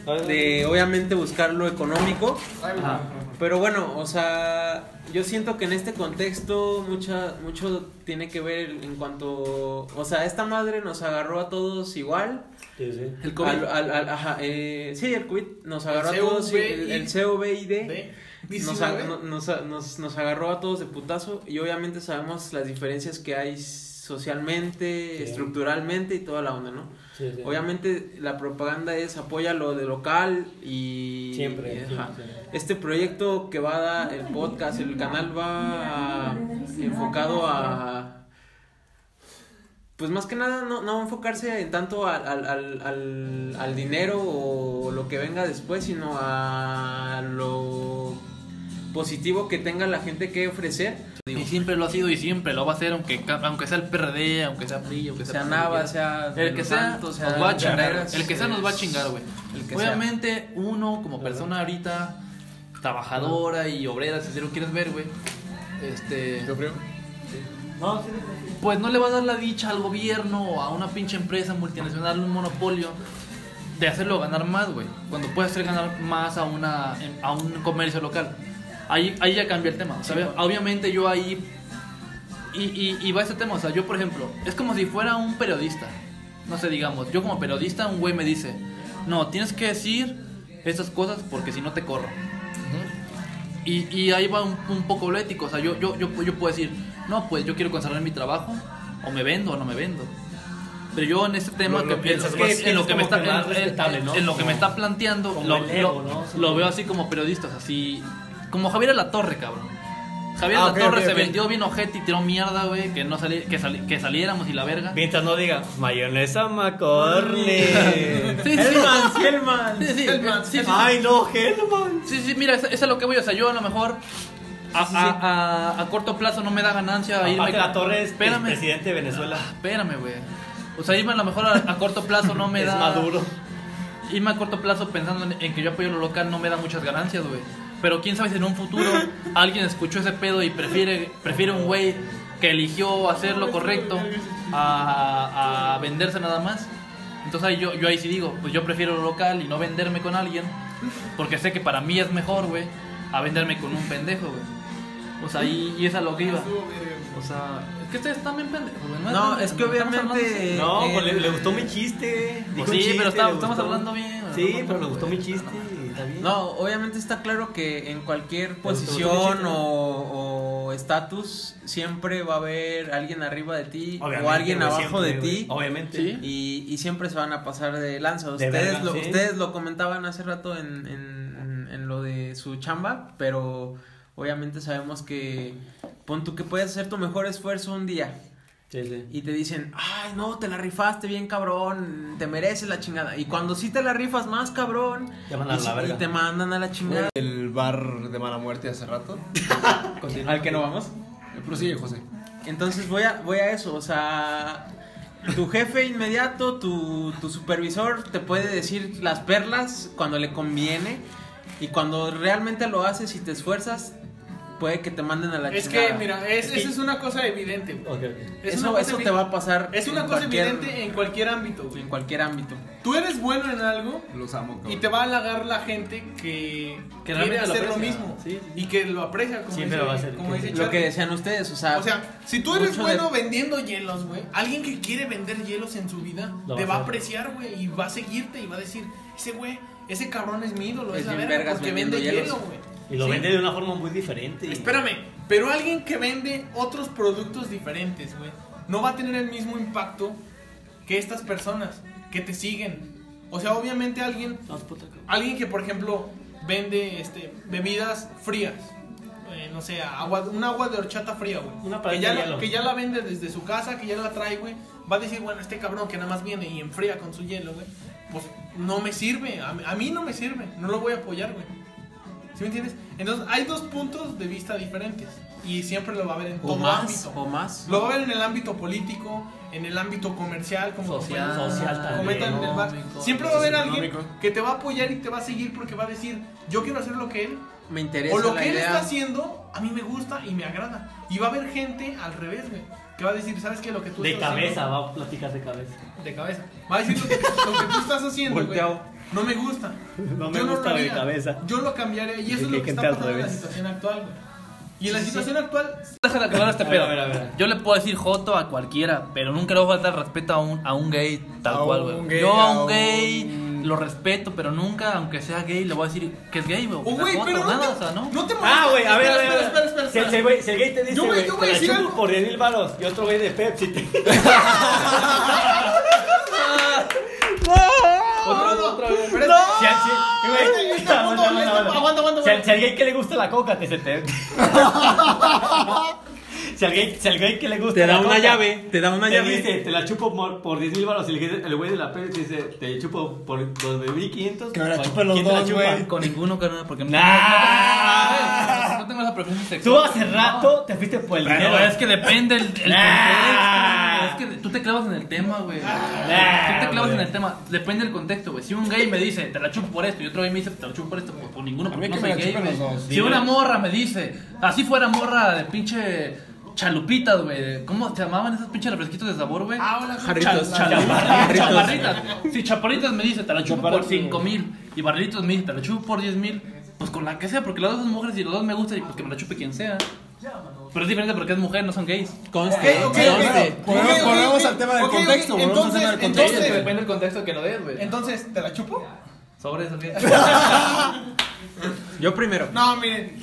más
de obviamente buscar lo económico.
Ajá.
Pero bueno, o sea, yo siento que en este contexto mucha, mucho tiene que ver en cuanto, o sea, esta madre nos agarró a todos igual.
Sí, sí.
El COVID.
Al- al- al- ajá, eh, sí, el COVID nos agarró
El
a todos,
COVID.
el, el COVID
De
nos,
19.
ag- no- nos, nos, nos agarró a todos de putazo y obviamente sabemos las diferencias que hay socialmente,
Sí.
estructuralmente y toda la onda, ¿no?
Sí, sí.
Obviamente la propaganda es apoya lo de local y
Siempre.
y, este proyecto que va a dar el podcast, el canal va a- enfocado a pues más que nada no, no enfocarse en tanto al, al, al, al, al dinero o lo que venga después, sino a lo positivo que tenga la gente que ofrecer.
Y siempre lo ha sido y siempre lo va a hacer, aunque, aunque sea el PRD, aunque sea PRI, aunque sea
sea Nava, sea
El que sea, nos va a chingar. El que sea nos va a chingar, güey.
sea.
Obviamente, uno como persona ahorita, trabajadora y obrera, si así lo quieres ver, güey. Este.
Yo creo.
No, sí, sí, sí.
pues no le va a dar la dicha al gobierno o a una pinche empresa multinacional, un monopolio, de hacerlo ganar más, güey. Cuando puede hacer ganar más a, una, a un comercio local. Ahí, ahí ya cambia el tema. sea, Obviamente yo ahí... Y, y, y va ese tema, o sea, yo por ejemplo, es como si fuera un periodista. No sé, digamos, yo como periodista, un güey me dice, no, tienes que decir estas cosas porque si no te corro. Y, y ahí va un, un poco lo ético. O sea, yo, yo, yo, yo puedo decir, no, pues yo quiero conservar mi trabajo, o me vendo o no me vendo. Pero yo en este tema,
Lo- lo
que,
piensas
en,
más-
en lo que me
es
está,
que
en- en-
¿no?
en lo que me está planteando, lo,
ego, ¿no? Sí.
lo veo así como periodista, o sea, así, como Javier La Torre, cabrón. Javier
Ah,
La Torre se vendió bien ojete y tiró mierda, güey, que no sali- que, sali- que saliéramos y la verga.
Mientras no diga mayonesa McCorney. <laughs>
Sí, sí,
Hellman,
sí, sí,
Hellman.
sí, sí, sí.
Ay, no, Hellman.
Sí, sí, mira, eso, eso es lo que voy. O sea, yo a lo mejor a, a- a- a corto plazo no me da ganancia irme.
Aparte, la Torre es
espérame,
presidente de Venezuela.
espérame, güey. O sea, irme a lo mejor a, a corto plazo no me <laughs>
es
da.
maduro.
Irme a corto plazo pensando en, en que yo apoyo lo local no me da muchas ganancias, güey. Pero quién sabe si en un futuro alguien escuchó ese pedo y prefiere, prefiere un güey que eligió hacer lo correcto a, a venderse nada más. Entonces ahí yo, yo ahí sí digo, pues yo prefiero lo local y no venderme con alguien, porque sé que para mí es mejor, güey, a venderme con un pendejo, güey. O sea, y, y es a lo que iba. O sea, es que ustedes están bien pendejos, güey.
No, es que obviamente.
No, pues le, le gustó mi chiste.
Pues sí,
chiste,
pero está- estamos
gustó.
hablando bien.
Sí,
No,
pero le
no,
gustó
güey.
mi chiste. Y Está bien.
No, obviamente está claro que en cualquier posición o estatus siempre va a haber alguien arriba de ti
Obviamente,
o alguien abajo
siempre,
de ti.
Obviamente.
Sí.
Y, y siempre se van a pasar de lanza.
De
Ustedes, lo,
sí.
ustedes lo comentaban hace rato en, en, en lo de su chamba, pero obviamente sabemos que pon tú que puedes hacer tu mejor esfuerzo un día
Sí, sí.
y te dicen, ay no, te la rifaste bien cabrón, te mereces la chingada. Y cuando sí te la rifas más cabrón,
Te mandan
y,
a la verga.
y te mandan a la chingada.
El bar de mala muerte hace rato. <laughs>
¿Al que no vamos?
Prosigue, José.
Entonces voy a, voy a eso, o sea, tu jefe inmediato, tu, tu supervisor te puede decir las perlas cuando le conviene y cuando realmente lo haces y te esfuerzas, puede que te manden a la
Es
chingada.
que, mira, es, esa es una cosa evidente. güey. Es
eso, eso
evi-
te va a pasar
Es una cosa
cualquier-
evidente en cualquier ámbito, güey.
en cualquier ámbito.
Tú eres bueno en algo
Los amo, cabrón.
y te va a halagar la gente que,
Que
quiere
lo
hacer lo mismo
Sí, sí.
y que lo aprecia, como
Siempre
dice,
lo va a hacer.
como dice
Lo que decían ustedes, o sea,
O sea, si tú eres
de-
bueno vendiendo hielos, güey, alguien que quiere vender hielos en su vida
Lo
te
va a
apreciar, güey, y va a seguirte y va a decir, ese güey, ese cabrón es mi ídolo, es,
Es
la verga porque vende
hielos.
hielo, güey.
Y lo
Sí.
vende de una forma muy diferente.
Espérame, pero alguien que vende otros productos diferentes, güey, no va a tener el mismo impacto que estas personas que te siguen. O sea, obviamente alguien,
No, es puta, cabrón.
alguien que por ejemplo vende este bebidas frías, eh, no sé, agua, un agua de horchata fría, güey,
Una
que ya, la, que ya la vende desde su casa, que ya la trae, güey, va a decir, bueno, este cabrón que nada más viene y enfría con su hielo, güey, pues no me sirve, a, a mí no me sirve, no lo voy a apoyar, güey. ¿Sí me entiendes? Entonces, hay dos puntos de vista diferentes y siempre lo va a haber en
o
todo
más,
ámbito.
o más.
Lo va a ver en el ámbito político, en el ámbito comercial, como
Social,
como-
social también,
comentan en el bar.
económico,
Siempre va a haber alguien que te va a apoyar y te va a seguir porque va a decir, yo quiero hacer lo que él,
Me interesa
o lo
la
que él
idea.
está haciendo, a mí me gusta y me agrada. Y va a haber gente al revés, güey, que va a decir, ¿sabes qué? Lo que tú
De
estás
cabeza,
haciendo-
va a platicar de cabeza.
de cabeza. Va a decir lo que, lo que tú estás haciendo, güey. No me gusta. <laughs>
No me
Yo
gusta
lo
de cabeza.
Yo lo cambiaría. Y eso es lo que está pasando en la situación actual, güey. Y en la situación actual,
Deja de aclarar este pedo.
a ver, a ver.
Yo le puedo decir joto a cualquiera, pero nunca le voy a faltar respeto a un, a un gay tal
A
cual,
un
güey.
gay,
Yo a
a
un
un-
gay lo respeto, pero nunca, aunque sea gay, le voy a decir que es gay, güey.
Oh, güey, pero no
nada,
te,
o sea, ¿no?
no te molestes.
Ah, güey, a ver, a ver.
Espera, espera, espera,
Si el-
espera.
Si el güey- si el gay te dice,
Yo
güey,
yo voy a decir algo.
por 10 mil baros y otro güey de Pepsi te... <laughs>
Pero es-
Si al- si- güey, aguanta,
punto,
aguanta, aguanta.
aguanta, aguanta,
Si al-
aguanta.
Si al gay que le gusta la coca, te se te... <laughs> <laughs> Si al gay, si al gay que le gusta
Te da una
coca,
llave, te da una
te
llave.
dice, te la chupo por, por 10 mil baros y el gay- el güey de la Pepsi dice, te chupo por 2.500.
Que me la
¿quién
chupen los dos,
chupa?
güey.
Con ninguno, carnal, porque no,
Nah.
no tengo esa preferencia
Tú
sexual.
hace rato te fuiste por el
Pero
dinero.
es que depende el, el
Nah.
contexto. Es que tú te clavas en el tema, güey.
Nah,
tú te clavas en el tema. Depende del contexto, güey. Si un gay me dice, te la chupo por esto, y otro gay me dice, te la chupo por esto, pues por ninguno, porque no soy
me la
gay,
chupen
güey.
los dos.
Si una morra me dice, así fuera morra de pinche chalupitas, güey. ¿Cómo se llamaban esos pinches refresquitos de sabor, güey?
Ah, hola,
Jarritos.
chal-
Chaparritas. Chaparritas. Si chaparritas me dice, te la chupo por
Chaparritos,
5 mil. Y barrilitos me dice, te la chupo por 10 mil. Pues con la que sea, porque las dos son mujeres y los dos me gustan y pues que me la chupe quien sea. Pero es diferente porque es mujer, no son gays.
Conste,
Ok, ok,
conste.
ok,
Volvemos- al tema del contexto, volvemos al
Entonces,
tema del contexto.
entonces,
Depende del contexto que lo des, güey.
entonces, ¿te la chupo?
Sobre eso. <laughs>
Yo primero.
No, miren.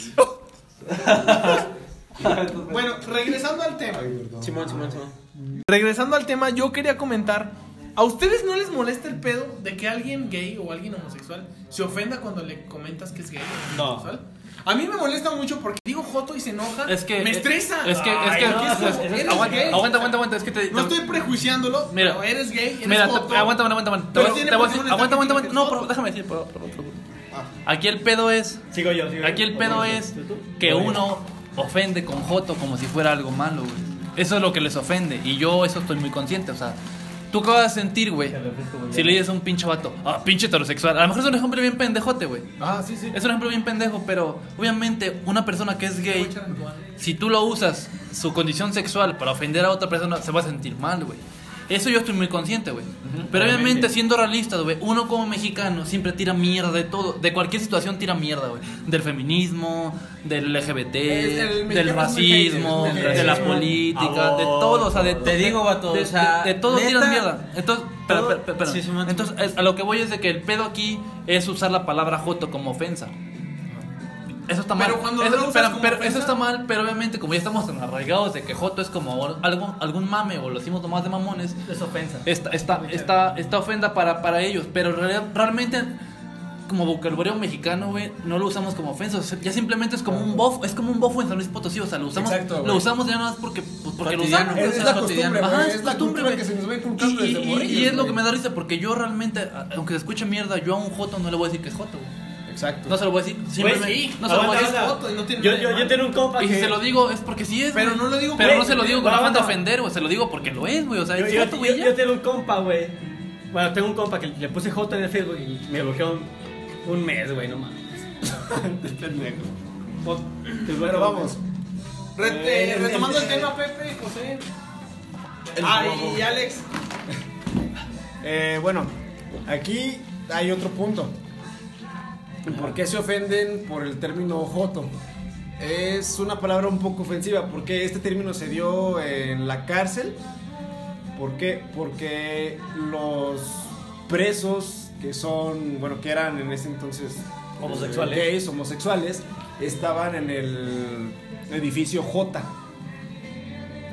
<laughs> <laughs> bueno, regresando al tema.
Simón, Simón, Simón.
Regresando al tema, yo quería comentar. ¿A ustedes no les molesta el pedo de que alguien gay o alguien homosexual se ofenda cuando le comentas que es gay o
No.
homosexual? A mí me molesta mucho porque digo joto y se enoja.
Es que.
Me estresa.
Es que. Es
Ay,
que.
no,
aguanta, aguanta, aguanta. Es que te.
No estoy prejuiciándolo,
Mira.
pero eres gay, eres
Mira,
joto.
te- aguanta, aguanta, aguanta. Aguanta, aguanta, aguanta. No, pero déjame decir. pero- Aquí el pedo es.
Sigo yo, sigo yo.
Aquí el pedo es que uno ofende con Joto como si fuera algo malo, güey. Eso es lo que les ofende. Y yo eso estoy muy consciente, o sea. Tú qué vas a sentir, güey. Si le dices a un pinche vato, ah, pinche heterosexual. A lo mejor es un ejemplo bien pendejote, güey.
Ah, sí, sí.
Es un ejemplo bien pendejo, pero obviamente una persona que es gay, si tú lo usas su condición sexual para ofender a otra persona, se va a sentir mal, güey. Eso yo estoy muy consciente, güey. Pero obviamente,
obviamente.
siendo realistas, güey, uno como mexicano siempre tira mierda de todo. De cualquier situación tira mierda, güey. Del feminismo, del LGBT,
el
del racismo, de la política, de todo. O sea, de,
Te digo, vato,
de,
o sea,
de, de todo
neta,
tiras mierda. Entonces,
todo-. Sí.
Entonces, es- a lo que voy es de que el pedo aquí es usar la palabra joto como ofensa. Eso está mal.
Pero cuando
eso,
lo usas
pero-
como
pero eso está mal, pero obviamente como ya estamos tan arraigados de que joto es como algo, algún mame o lo decimos nomás de mamones,
Es ofensa.
esta, esta, esta, esta ofenda para, para ellos, pero real- realmente como vocabulario mexicano, güey, no lo usamos como ofensa, o sea, ya simplemente es como un bofo, es como un bofo en San Luis Potosí, o sea, lo usamos,
Exacto,
lo usamos ya nada más porque, pues, porque lo usamos.
Es,
o
es la
cotidiano.
costumbre,
Ajá, es
Es la
costumbre, güey.
que se nos va inculcando
Y-
desde
y-
morillos,
Y es lo
güey.
que me da risa porque yo realmente, aunque se escuche mierda, yo a un joto no le voy a decir que es joto, güey.
Exacto.
No se lo voy a decir,
Güey,
simplemente
sí.
no se lo voy a decir.
y no tiene
Yo, yo, yo tengo un compa
Y
que...
si se lo digo es porque sí es,
Pero no lo digo
Pero no se lo digo con afán de ofender, güey, se lo digo porque lo es, güey, o sea,
Yo,
es
yo, yo,
güey, ya.
yo tengo un compa, güey. Bueno, tengo un compa que le puse J en el Facebook y me bloqueó un, un mes, güey, no mames. <laughs> Es pendejo. Te
Bueno, vamos.
Re- eh,
Eh,
retomando
el-
el tema, Pepe, José.
El-
Ah, y Alex.
Eh, bueno, aquí hay otro punto. ¿Por qué se ofenden por el término joto? Es una palabra un poco ofensiva porque este término se dio en la cárcel. ¿Por qué? Porque los presos que son, bueno, que eran en ese entonces eh,
Homosexuales.
gays, homosexuales, estaban en el edificio J.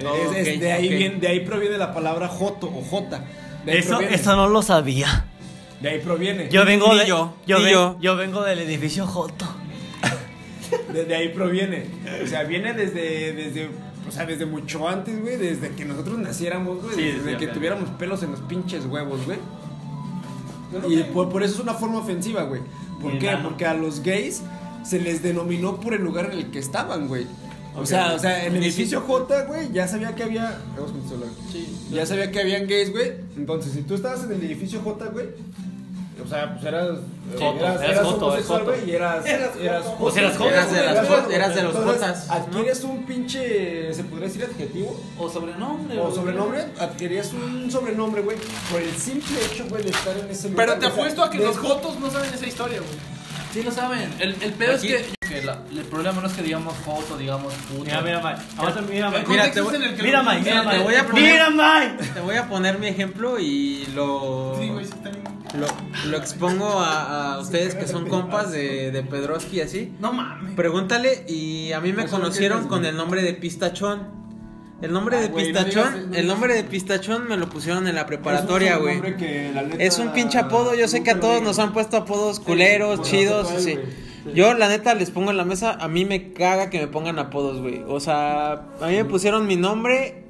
Oh,
Es- es-
ok,
de, ahí de proviene la palabra joto o jota.
Eso,
proviene.
eso no lo sabía.
De ahí proviene.
Yo vengo de,
yo,
yo, ven-
yo.
yo vengo del edificio Joto. <laughs>
De, de ahí proviene. O sea, viene desde, desde, o sea, desde mucho antes, güey. Desde que nosotros naciéramos, güey.
Sí,
desde
sí,
que tuviéramos pelos en los pinches huevos, güey. Y por, por eso es una forma ofensiva, güey. ¿Por
Bien
qué?
nano.
Porque a los gays se les denominó por el lugar en el que estaban, güey. O sea, o sea, en el edificio J, güey, ya sabía que había. Vamos con tu celular. Ya sabía que habían gays, güey. Entonces, si tú estabas en el edificio J, güey. O sea, pues eras.
Joto,
eras,
eras
eras
joto, eras joto.
y eras. Eras,
Pues eras joto.
Eras de las
Eras
jotas,
joto.
eras de los
Entonces,
jotas.
Adquieres un pinche. ¿Se podría decir adjetivo?
O sobrenombre.
O sobrenombre, adquirías un sobrenombre, güey, por el simple hecho, güey, de estar en ese lugar.
Pero te apuesto a que los jotos no saben esa historia, güey.
Sí lo saben. El, el pedo
Aquí-
es que, que la- el problema no es que digamos joto, digamos puto.
Mira, mira, Mike. Aguanta, mira, Mike.
Mira,
contexto
te voy-
es en el que
Mira,
lo-
Mike. Mira,
te
Mike.
voy a poner-
Mira, Mike.
Te voy a poner mi ejemplo y lo,
Sí, güey, sí está bien.
lo, lo expongo a, a ustedes que son compas de, de Pedroski y así.
No mames.
Pregúntale y a mí me
Eso no
conocieron
tienes,
con
güey.
el nombre de Pistachón. El nombre
Ah,
de
no
Pistachón,
digas- no
el nombre de Pistachón me lo pusieron en la preparatoria, güey. Es un pinche apodo, yo sé que a todos nos han puesto apodos culeros, chidos, así.
güey.
Yo la neta les pongo en la mesa, a mí me caga que me pongan apodos, güey. O sea, a mí me pusieron mi nombre,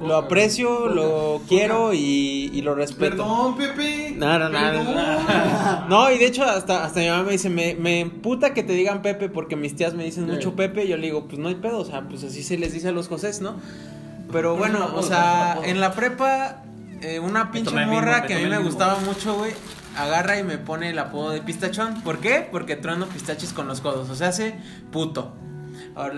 lo aprecio, lo quiero y, y lo respeto.
Perdón, Pepe.
Nada, nada. No, y de hecho hasta, hasta mi mamá me dice, me, me emputa que te digan Pepe porque mis tías me dicen mucho Pepe. Y yo le digo, pues no hay pedo, o sea, pues así se les dice a los Josés, ¿no? Pero bueno, o sea, en la prepa, eh, una pinche morra que a mí me gustaba mucho, güey, agarra y me pone el apodo de pistachón. ¿Por qué? Porque trueno pistaches con los codos, o sea, hace puto.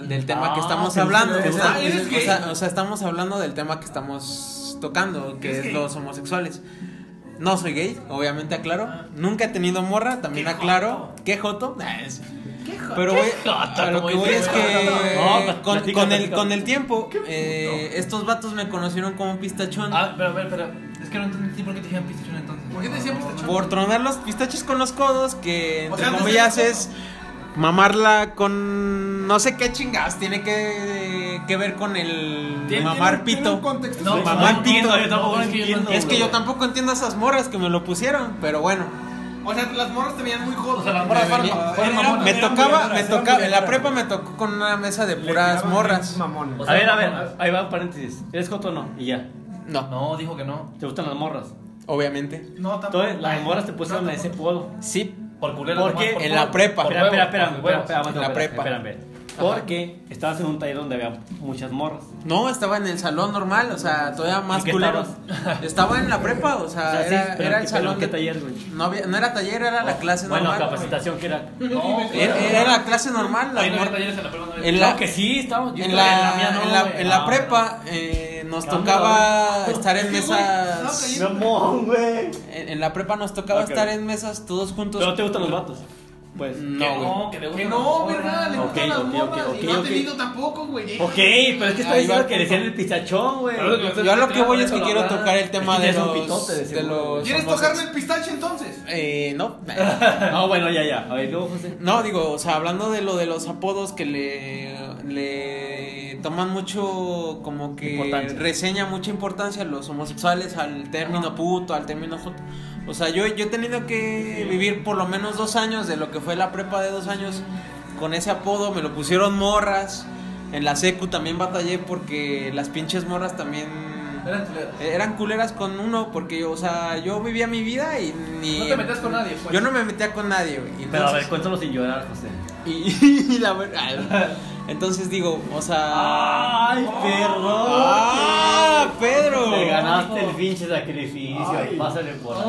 Del tema
Ah,
que estamos hablando. O sea,
ah, eres
o sea, o sea, estamos hablando del tema que estamos tocando, que
¿Eres
es
gay?
los homosexuales. No soy gay, obviamente aclaro.
Ah.
Nunca he tenido morra, también
Qué
aclaro. ¿Qué joto? <laughs> Nah, es-
¿Qué joto?
Pero voy,
joto?
a lo que voy es que
No,
con,
platica,
con el, con el tiempo, eh, estos vatos me conocieron como pistachón.
Ah, pero, pero, pero. Es que no entendí por qué te dijeron pistachón entonces.
¿Por qué te decían pistachón?
Por tronar los pistaches con los codos, que
O
entre
sea, no
comillas
sé-
es mamarla con no sé qué chingas, tiene que, que ver con el
Tiene-
mamar
Tiene- tiene un
pito.
contexto
No,
entiendo,
pito.
es que
entiendo.
Es que yo tampoco entiendo a esas morras que me lo pusieron, pero bueno.
O sea, las morras te veían muy jotos.
O sea, las morras
Me,
fueron-
venía-
fueron
era-
mamonas.
me
eran
tocaba, me tocaba, en la prepa me tocó con una mesa de puras morras.
mamones.
O
A ver, a ver, ahí va un paréntesis. ¿Eres joto o no? Y ya.
No,
No, dijo que no.
¿Te gustan las morras?
obviamente.
No, tampoco.
Entonces, las morras te pusieron
No,
ese podo.
Sí,
Por culero.
En la prepa.
Espera, espera, espera,
En la
espera,
prepa.
Porque estabas en un taller donde había muchas morras.
No, estaba en el salón normal, o sea, todavía más
¿En qué
culero. <laughs> Estaba en la prepa, o sea,
O sea, sí,
era, era
¿qué-
el salón
qué
de
taller, güey?
No, había, no era taller, era la clase
Bueno,
normal.
capacitación que era. <laughs>
No,
Era, era la clase normal, la
Ahí no había talleres en la prepa. no había
en la-
Claro que sí, estábamos.
en
estaba
la,
mía no,
en la, en la
Ah,
prepa eh, nos
Cámara,
tocaba estar en mesas. En, en la prepa nos tocaba estar en mesas todos juntos.
Pero no te gustan los vatos. Pues.
Que
No, güey.
no, que le
Que no, verga, le gustan las morras. y no ha tenido tampoco, güey.
Ok, pero es que está diciendo
va
que decían el pistachón, güey.
Yo a lo que voy es que quiero tocar el tema
Es que
de los,
pitote, de
de
seguro.
los
¿Quieres tocarme el pistache entonces?
Eh, no. <laughs>
No, bueno, ya, ya. A ver, luego, José.
No, digo, o sea, hablando de lo de los apodos que le, le toman mucho, como que reseña mucha importancia los homosexuales al término puto, al término joto. O sea, yo, yo he tenido que vivir por lo menos dos años de lo que fue la prepa de dos años con ese apodo, me lo pusieron morras. En la secu también batallé porque las pinches morras también
Eran culeras.
eran culeras con uno, porque, o sea, yo vivía mi vida y ni...
No te metías con nadie, pues.
Yo no me metía con nadie, güey.
Pero a ver, cuéntalo sin llorar, José.
y, <laughs> y la verdad. Entonces digo, o sea.
¡Ay, perro!
¡Ah, Pedro!
Te ganaste el pinche sacrificio. Pásale por aquí.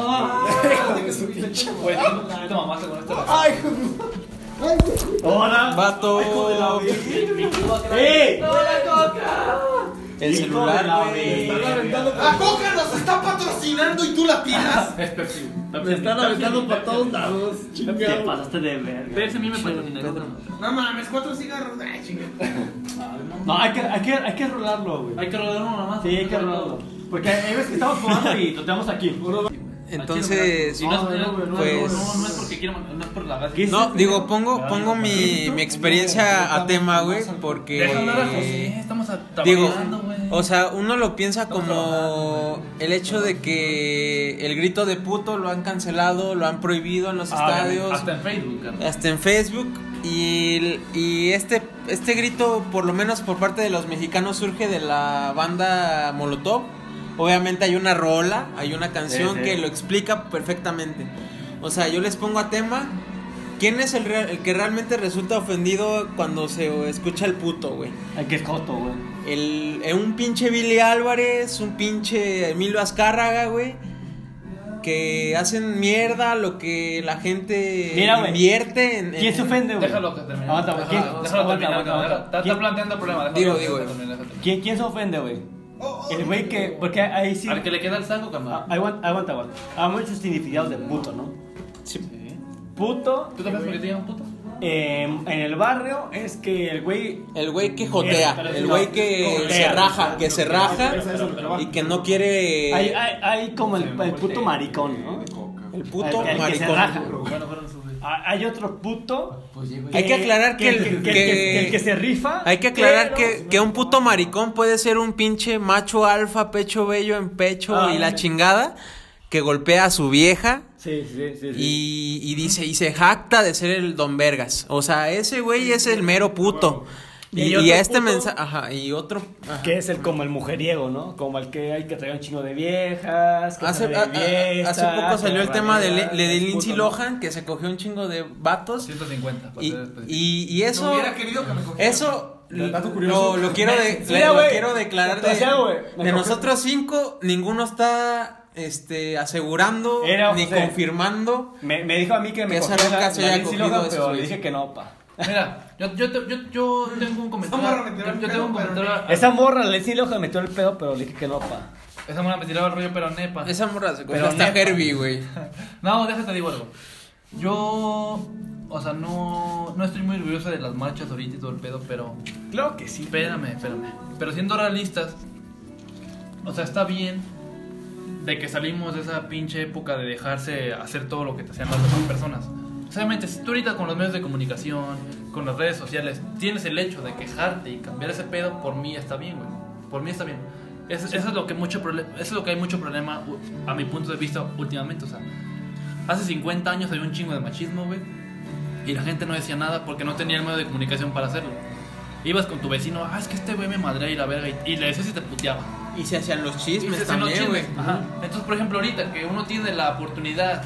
Güey, tú te mamaste con esto.
¡Hola!
Vato.
¡Ey!
El celular, güey.
verga.
La coca nos está patrocinando y tú la tiras. <laughs>
Es Pepsi.
Me están aventando para todos lados.
Te
Chingado.
pasaste de verga.
Pepsi a mí me patrocina.
No mames, cuatro cigarros. Ay.
No, hay que, hay que, hay que rolarlo, güey.
Hay que rolar uno nomás.
Sí, hay que rolarlo. Porque hay veces que estamos jugando y lo tenemos aquí.
Entonces.
No, es- no, no, no,
pues-
no, es porque quiero, no es por la.
¿Qué
No, digo, pongo, pongo mi, mi experiencia a tema, güey, porque...
José, estamos a-
Digo, o sea, uno lo piensa como el hecho de que el grito de puto lo han cancelado, lo han prohibido en los
Ah,
estadios,
Hasta en Facebook,
hasta en Facebook y, y este este grito por lo menos por parte de los mexicanos surge de la banda Molotov obviamente hay una rola hay una canción
Sí, sí.
que lo explica perfectamente o sea yo les pongo a tema quién es el, real- el que realmente resulta ofendido cuando se escucha el puto güey
Hay que es joto, güey.
el, eh, un pinche Billy Álvarez, un pinche Emilio Azcárraga, güey. Que hacen mierda lo que la gente
Mira,
invierte en,
¿Quién
en-
se ofende, güey?
Déjalo que termine.
Aguanta, güey. ¿Quién-
Déjalo, terminar. Está-
¿Quién-
planteando el problema. déjalo
Digo.
¿Quién, ¿Quién se ofende, güey? El güey que. Porque ahí sí.
Al que le queda el saco,
Ah,
carnal.
Aguanta, aguanta, aguanta. Hay muchos significados de puto, ¿no? Puto.
¿Tú te ves que te digan puto?
eh, en el barrio es que el güey.
El güey que jotea,
Pero
el güey que
jotea.
se raja, que se raja y que no quiere
Hay, hay, hay como el, el puto maricón, ¿no?
el puto
El- el que se
maricón.
raja.
Bueno, fueron.
Ah, Hay otro puto.
Hay que aclarar que el-
que,
que-
que- el que se rifa.
Hay que aclarar
pero-
que, que un puto maricón puede ser un pinche macho alfa, pecho bello en pecho
Ah,
y la chingada que golpea a su vieja
Sí, sí, sí. sí.
y, y dice y se jacta de ser el don vergas. O sea, ese güey es el mero puto. <laughs>
Y
Y, a este mensaje, ajá, y otro ajá.
Que es el como el mujeriego, ¿no? Como el que hay que traer un chingo de viejas. Que
Hace,
sale
a-
de
a-
fiesta,
hace poco salió el
la
tema de, Le- de Lindsay. Lohan que se cogió un chingo de vatos
150. para
y, y, y eso
No hubiera querido que me cogiera.
eso
Dato
lo,
curioso.
lo <laughs> quiero de,
Sí,
le- lo quiero declarar de, nosotros cinco ninguno está este asegurando
Era
ni
José.
confirmando
Me, me dijo a mí que me
Que
cogió la, la Lohan,
esos
pero le dije que no, pa.
Mira, yo, yo, te- yo, yo tengo un comentario.
morra me tiró
Yo,
el
yo
pedo,
tengo un
pero
comentario.
Esa morra le sí le metió el pedo, pero le dije que no, pa.
Esa morra me tiraba el rollo, pero nepa.
Esa morra se coge
Pero
hasta
neta.
Herbie, güey. <laughs>
No, déjate digo algo. Yo, o sea, no, no estoy muy orgulloso de las marchas ahorita y todo el pedo, pero
Claro que sí.
espérame, espérame. Pero siendo realistas, o sea, está bien de que salimos de esa pinche época de dejarse hacer todo lo que te hacían las demás personas. O sea, Obviamente, si tú ahorita con los medios de comunicación, con las redes sociales, tienes el hecho de quejarte y cambiar ese pedo, por mí está bien, güey. Por mí está bien. Eso, eso es lo que mucho eso es lo que hay mucho problema a mi punto de vista últimamente, o sea, hace 50 años había un chingo de machismo, güey, y la gente no decía nada porque no tenía el medio de comunicación para hacerlo. Ibas con tu vecino, ah, es que este güey me madrea y la verga, y, y le decías y te puteaba.
Y se hacían los
Y
chismes
se los
también, güey.
chismes. Ajá. Entonces, por ejemplo, ahorita que uno tiene la oportunidad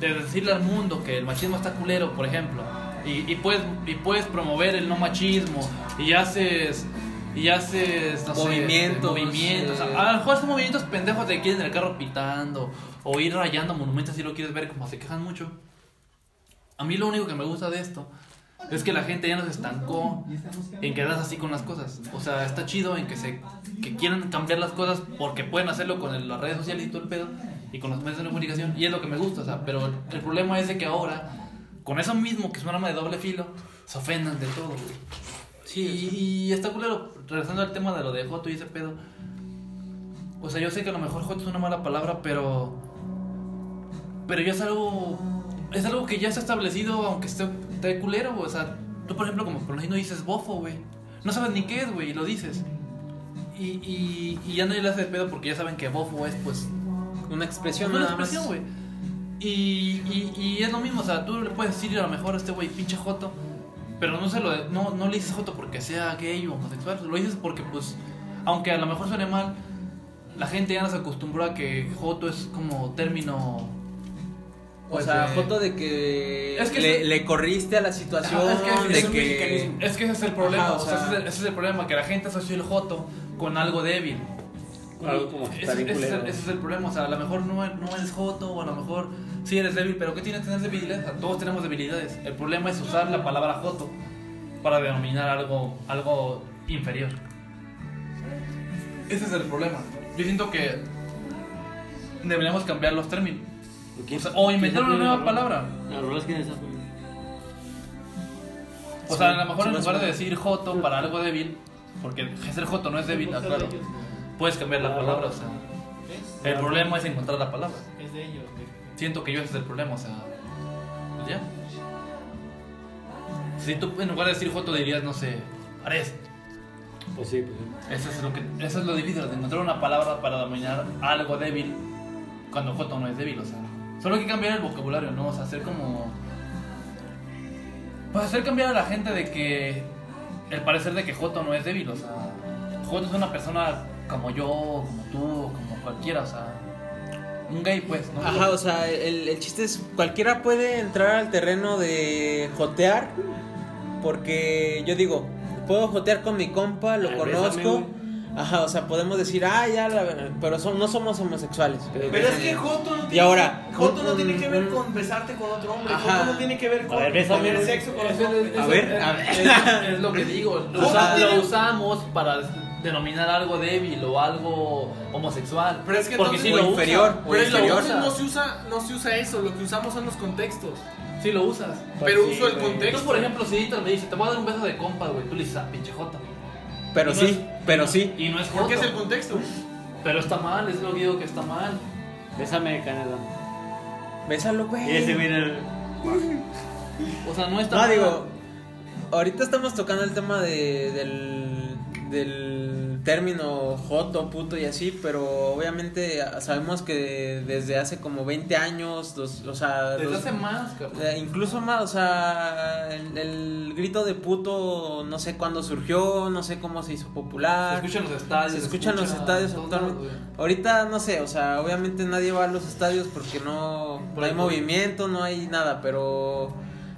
de decirle al mundo que el machismo está culero, por ejemplo, y, y puedes, y puedes promover el no machismo, y haces. Y haces no sé,
Movimientos,
movimientos.
eh.
A lo mejor son movimientos pendejos de que ir en el carro pitando. O ir rayando monumentos si lo quieres ver, como se quejan mucho. A mí lo único que me gusta de esto es que la gente ya no se estancó en quedarse así con las cosas. O sea, está chido en que se que quieran cambiar las cosas porque pueden hacerlo con el- las redes sociales y todo el pedo y con los medios de comunicación y es lo que me gusta, o sea, pero el, el problema es de que ahora con eso mismo que es un arma de doble filo se ofendan de todo. güey. Sí, y, está culero, regresando al tema de lo de Joto y ese pedo. O sea, yo sé que a lo mejor Joto es una mala palabra, pero pero ya es algo es algo que ya está establecido aunque esté, esté culero, güey. o sea, tú por ejemplo como no dices bofo, güey. No sabes ni qué es, güey, y lo dices. Y, y, y ya nadie le hace de pedo porque ya saben que bofo es pues
Una expresión
es una
nada
expresión, güey. Y, y, y es lo mismo, o sea, tú le puedes decir a lo mejor a este güey pinche joto, pero no se lo no, no le dices joto porque sea gay o homosexual, lo dices porque pues aunque a lo mejor suene mal, la gente ya no se acostumbró a que joto es como término
O
pues,
sea, foto de que,
Es que
le,
es-
le corriste a la situación,
es que
de
es
que...
Es que ese es el problema,
Ajá,
o
o
sea, ese, es el, ese es el problema, que la gente asocia el joto con algo débil.
Algo como que
ese, ese es ese es el problema, o sea, a lo mejor no, no eres joto o a lo mejor sí eres débil, pero ¿qué tiene que tener debilidades? O sea, todos tenemos debilidades. El problema es usar la palabra joto para denominar algo, algo inferior. Ese es el problema. Yo siento que deberíamos cambiar los términos. O, sea, o inventar una nueva palabra.
La rola es que esa
O sea, a lo mejor en lugar de decir joto para algo débil, porque ser joto no es débil, claro, puedes cambiar la palabra, o sea. El problema es encontrar la palabra.
Es de ellos.
Siento que yo ese es el problema, o sea. Pues ya. Si tú en lugar de decir joto dirías, no sé, Ares.
Pues sí, pues sí.
Eso es lo que eso es lo difícil, de encontrar una palabra para dominar algo débil cuando joto no es débil, o sea. Solo hay que cambiar el vocabulario, ¿no? O sea, hacer como pues hacer cambiar a la gente de que el parecer de que joto no es débil, o sea, joto es una persona como yo, como tú, como cualquiera, o sea, un gay pues, ¿no?
Ajá, o sea, el, el chiste es cualquiera puede entrar al terreno de jotear porque yo digo, puedo jotear con mi compa, lo
Ay,
conozco.
bésame,
Ajá, o sea, podemos decir, ah, ya, la- pero son, no somos homosexuales.
Pero es que Joto no tiene,
Y ahora,
Joto no tiene que ver
un-
con besarte con otro hombre.
Ajá.
Joto no tiene que ver con
ver,
tener sexo con otro hombre.
A ver,
es-
a ver.
es- es lo que digo. Usa- lo usamos para denominar algo débil o algo homosexual.
Pero es que
Porque
entonces-
sí lo
inferior,
usa.
Pero es que
inferior.
entonces no se, usa, no se usa eso, lo que usamos son los contextos.
Sí lo usas.
Pero
sí,
uso el
güey.
contexto.
Tú, por ejemplo, si Dieter me dice, te voy a dar un beso de compa, güey, tú le dices, ah, pinche jota.
Pero
Y no
sí,
es-
pero sí.
Y no es
¿Por qué es el contexto?
Pero está mal, es lo que digo que está mal.
Bésame, Canela.
Bésalo, güey.
Y ese güey el-
O sea, no está
No,
mal.
digo, ahorita estamos tocando el tema de, del, del término joto, puto y así, pero obviamente sabemos que desde hace como 20 años, los- o sea,
Desde
los-
hace más, cabrón.
eh, incluso más, o sea, el, el grito de puto no sé cuándo surgió, no sé cómo se hizo
Se
popular.
escuchan los estadios.
Se escuchan los
escucha
estadios
güey.
Ahorita no sé, o sea, obviamente nadie va a los estadios porque no,
Por
no hay movimiento, no hay nada, pero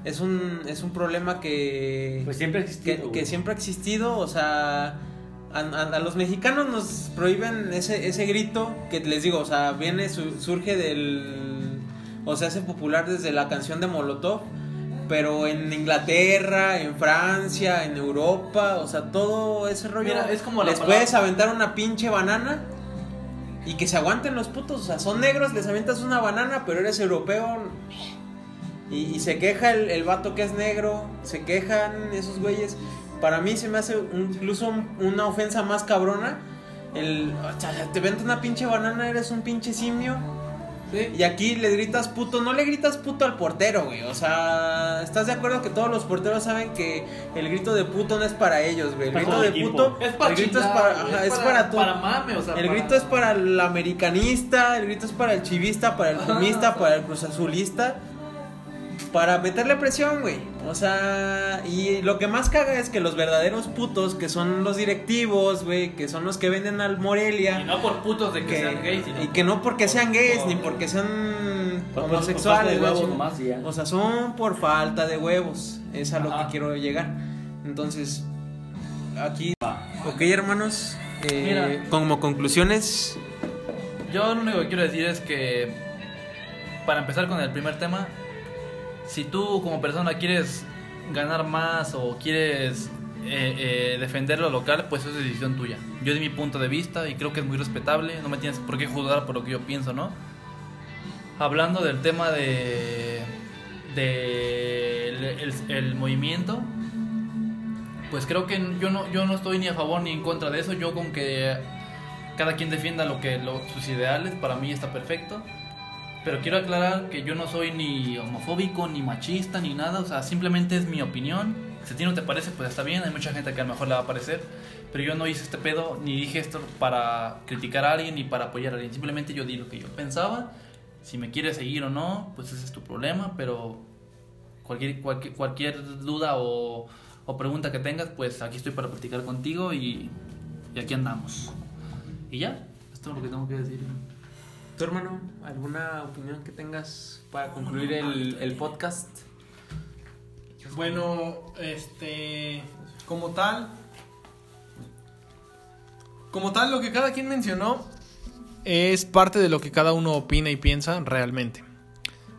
es un, es un problema que,
Pues siempre ha
que,
existido.
que siempre ha existido, o sea, a, a- a los mexicanos nos prohíben ese, ese grito que les digo, o sea, viene, su- surge del, o se hace popular desde la canción de Molotov, pero en Inglaterra, en Francia, en Europa, o sea, todo ese rollo.
Mira, es como la
les
palabra-
puedes aventar una pinche banana y que se aguanten los putos, o sea, son negros, les avientas una banana, pero eres europeo. Y, y se queja el, el vato que es negro, se quejan esos güeyes. Para mí se me hace un- incluso un- una ofensa más cabrona. El, o sea, te vente una pinche banana, eres un pinche simio. Y aquí le gritas puto, no le gritas puto al portero, güey. O sea, ¿estás de acuerdo que todos los porteros saben que el grito de puto no es para ellos, güey? El grito de
equipo.
puto,
Es para
el grito es para, ajá,
es
es
para-
para todo.
para mame, o sea,
el
para-
grito es para el americanista, el grito es para el chivista, para el pumista, para el cruz azulista. Para meterle presión, güey. O sea, y lo que más caga es que los verdaderos putos, que son los directivos, güey, que son los que venden al Morelia
Y no por putos de que,
que,
sean gays, sino
y que no porque sean gays ni porque sean homosexuales,
por falta de
güey,
huevos nomás y ya.
o sea, son por falta de huevos. Es a lo que quiero llegar. Entonces, aquí, ok, hermanos, eh,
Mira.
como conclusiones,
Yo lo único que quiero decir es que, para empezar con el primer tema, si tú como persona quieres ganar más o quieres eh, eh, defender lo local, pues eso es decisión tuya. Yo di mi punto de vista y creo que es muy respetable, no me tienes por qué juzgar por lo que yo pienso, ¿no? Hablando del tema de, de el, movimiento, pues creo que yo no, yo no estoy ni a favor ni en contra de eso, yo con que cada quien defienda lo que lo- sus ideales, para mí está perfecto. Pero quiero aclarar que yo no soy ni homofóbico, ni machista, ni nada. O sea, simplemente es mi opinión. Si a ti no te parece, pues está bien. Hay mucha gente que a lo mejor le va a parecer. Pero yo no hice este pedo, ni dije esto para criticar a alguien, ni para apoyar a alguien. Simplemente yo di lo que yo pensaba. Si me quieres seguir o no, pues ese es tu problema. Pero cualquier, cualquier, cualquier duda o, o pregunta que tengas, pues aquí estoy para platicar contigo y, y aquí andamos. Y ya, esto es lo que tengo que decir.
Tu hermano, ¿alguna opinión que tengas para concluir el, el podcast?
Bueno, este. Como tal. Como tal, lo que cada quien mencionó es parte de lo que cada uno opina y piensa realmente.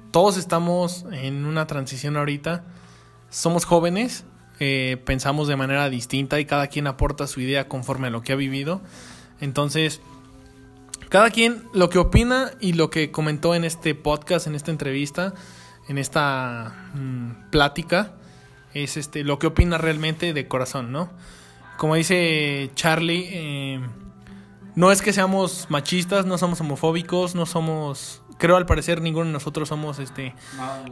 Todos estamos en una transición ahorita. Somos jóvenes, eh, pensamos de manera distinta y cada quien aporta su idea conforme a lo que ha vivido. Entonces, cada quien lo que opina y lo que comentó en este podcast, en esta entrevista, en esta mm, plática, es este lo que opina realmente de corazón, ¿no? Como dice Charlie, eh, no es que seamos machistas, no somos homofóbicos, no somos, creo al parecer ninguno de nosotros somos, este,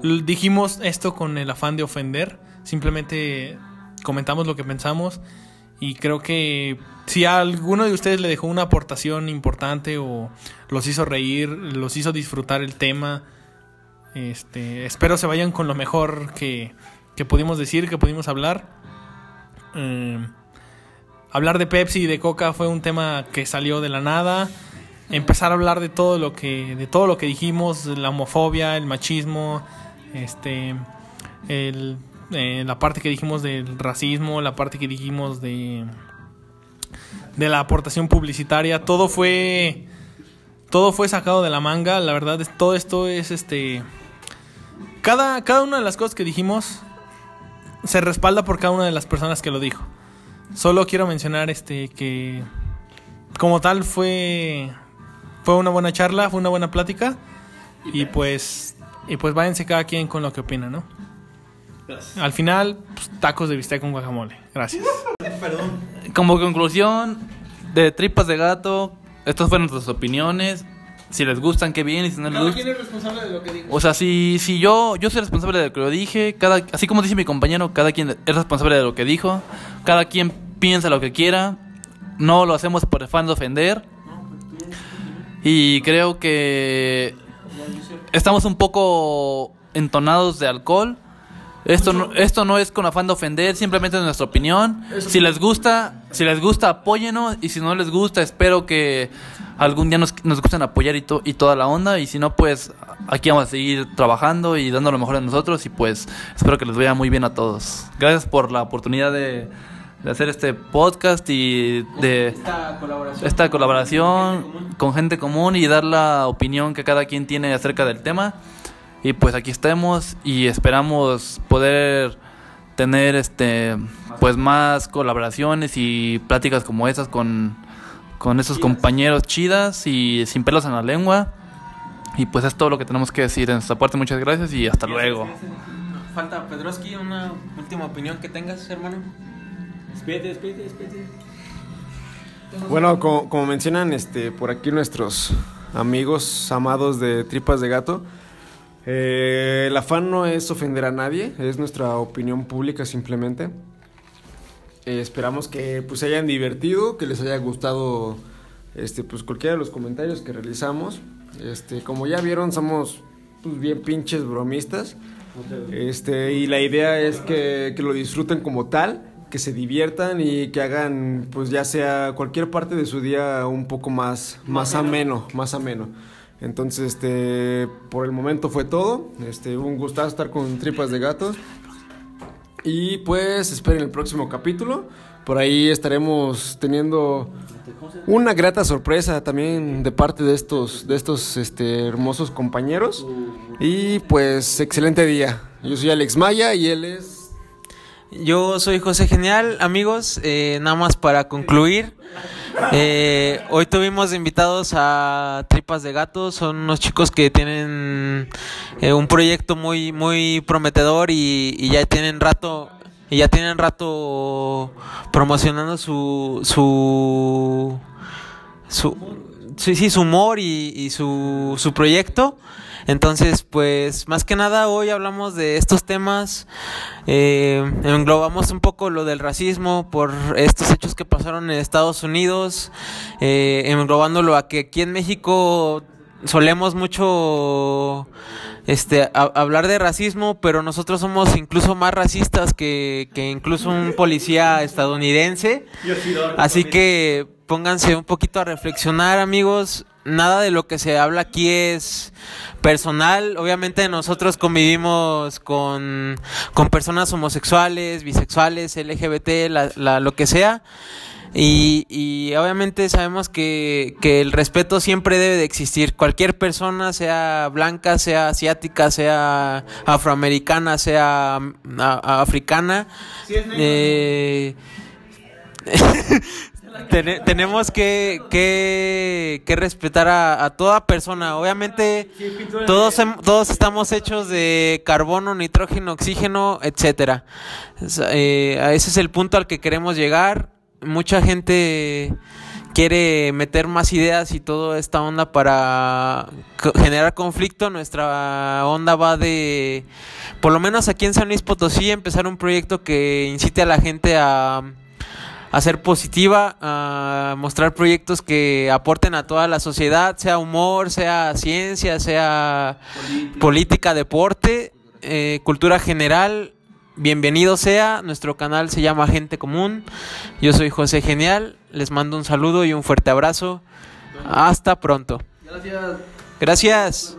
l- dijimos esto con el afán de ofender, simplemente comentamos lo que pensamos y creo que si a alguno de ustedes le dejó una aportación importante o los hizo reír, los hizo disfrutar el tema, este, espero se vayan con lo mejor que, que pudimos decir, que pudimos hablar. Eh, hablar de Pepsi y de Coca fue un tema que salió de la nada. Empezar a hablar de todo lo que, de todo lo que dijimos, la homofobia, el machismo, este, eh, la parte que dijimos del racismo, la parte que dijimos de, de la aportación publicitaria, todo fue, todo fue sacado de la manga. La verdad, todo esto es este, cada, cada una de las cosas que dijimos se respalda por cada una de las personas que lo dijo. Solo quiero mencionar este que como tal fue fue una buena charla, fue una buena plática y pues y pues váyanse cada quien con lo que opina, ¿no? Al final pues, tacos de bistec con guacamole. Gracias. <laughs>
Como conclusión de tripas de gato, estas fueron nuestras opiniones. Si les gustan, qué bien, y si no les gustan.
es responsable de lo que dijo?
O sea, si, si yo, yo soy responsable de lo que lo dije, cada, así como dice mi compañero, cada quien es responsable de lo que dijo, cada quien piensa lo que quiera, no lo hacemos por afán de ofender. Y creo que estamos un poco entonados de alcohol. Esto no, esto no es con afán de ofender, simplemente es nuestra opinión. Si les gusta, si les gusta, apóyenos. Y si no les gusta, espero que algún día nos, nos gusten apoyar y, to- y toda la onda. Y si no, pues aquí vamos a seguir trabajando y dando lo mejor de nosotros. Y pues espero que les vaya muy bien a todos. Gracias por la oportunidad de, de hacer este podcast y de
Esta colaboración.
esta colaboración
Gente común.
con gente común y dar la opinión que cada quien tiene acerca del tema. Y pues aquí estamos y esperamos poder tener este pues más colaboraciones y pláticas como esas con, con esos compañeros chidas y sin pelos en la lengua. Y pues es todo lo que tenemos que decir en esta parte. Muchas gracias y hasta luego.
Falta Pedroski, una última opinión que tengas, hermano.
Despídete, despídete, despídete.
Bueno, como, como mencionan este, por aquí nuestros amigos amados de Tripas de Gato, eh, el afán no es ofender a nadie, es nuestra opinión pública simplemente. Eh, esperamos que pues, se hayan divertido, que les haya gustado este, pues, cualquiera de los comentarios que realizamos. Este, como ya vieron, somos pues, bien pinches bromistas. Este, y la idea es que, que lo disfruten como tal, que se diviertan y que hagan, pues ya sea cualquier parte de su día un poco más, más ameno, más ameno. Entonces, este, por el momento fue todo. Este, un gustazo estar con Tripas de Gatos. Y pues esperen el próximo capítulo. Por ahí estaremos teniendo una grata sorpresa también de parte de estos, de estos este, hermosos compañeros. Y pues excelente día. Yo soy Alex Maya y él es...
Yo soy José Genial, amigos. eh, nada más para concluir. Eh, hoy tuvimos invitados a Tripas de Gato. Son unos chicos que tienen eh, un proyecto muy, muy prometedor y, y ya tienen rato. Y ya tienen rato promocionando su su su sí, su humor y, y su, su proyecto. Entonces, pues más que nada hoy hablamos de estos temas, eh, englobamos un poco lo del racismo por estos hechos que pasaron en Estados Unidos, eh, englobándolo a que aquí en México solemos mucho este a- hablar de racismo, pero nosotros somos incluso más racistas que, que incluso un policía estadounidense. Así que pónganse un poquito a reflexionar, amigos. Nada de lo que se habla aquí es personal. Obviamente nosotros convivimos con, con personas homosexuales, bisexuales, LGBT, la, la- lo que sea. Y, y obviamente sabemos que, que el respeto siempre debe de existir. Cualquier persona, sea blanca, sea asiática, sea afroamericana, sea mm, a- a- africana, eh, <laughs> Tene- tenemos que, que, respetar a, toda persona. Obviamente, todos, todos estamos hechos de carbono, nitrógeno, oxígeno, etcétera. Eh, ese es el punto al que queremos llegar. Mucha gente quiere meter más ideas y toda esta onda para generar conflicto. Nuestra onda va de, por lo menos aquí en San Luis Potosí, empezar un proyecto que incite a la gente a a ser positiva, a mostrar proyectos que aporten a toda la sociedad, sea humor, sea ciencia, sea política, deporte, eh, cultura general. Bienvenido sea, nuestro canal se llama Gente Común. Yo soy José Genial, les mando un saludo y un fuerte abrazo. Hasta pronto.
Gracias.
Gracias.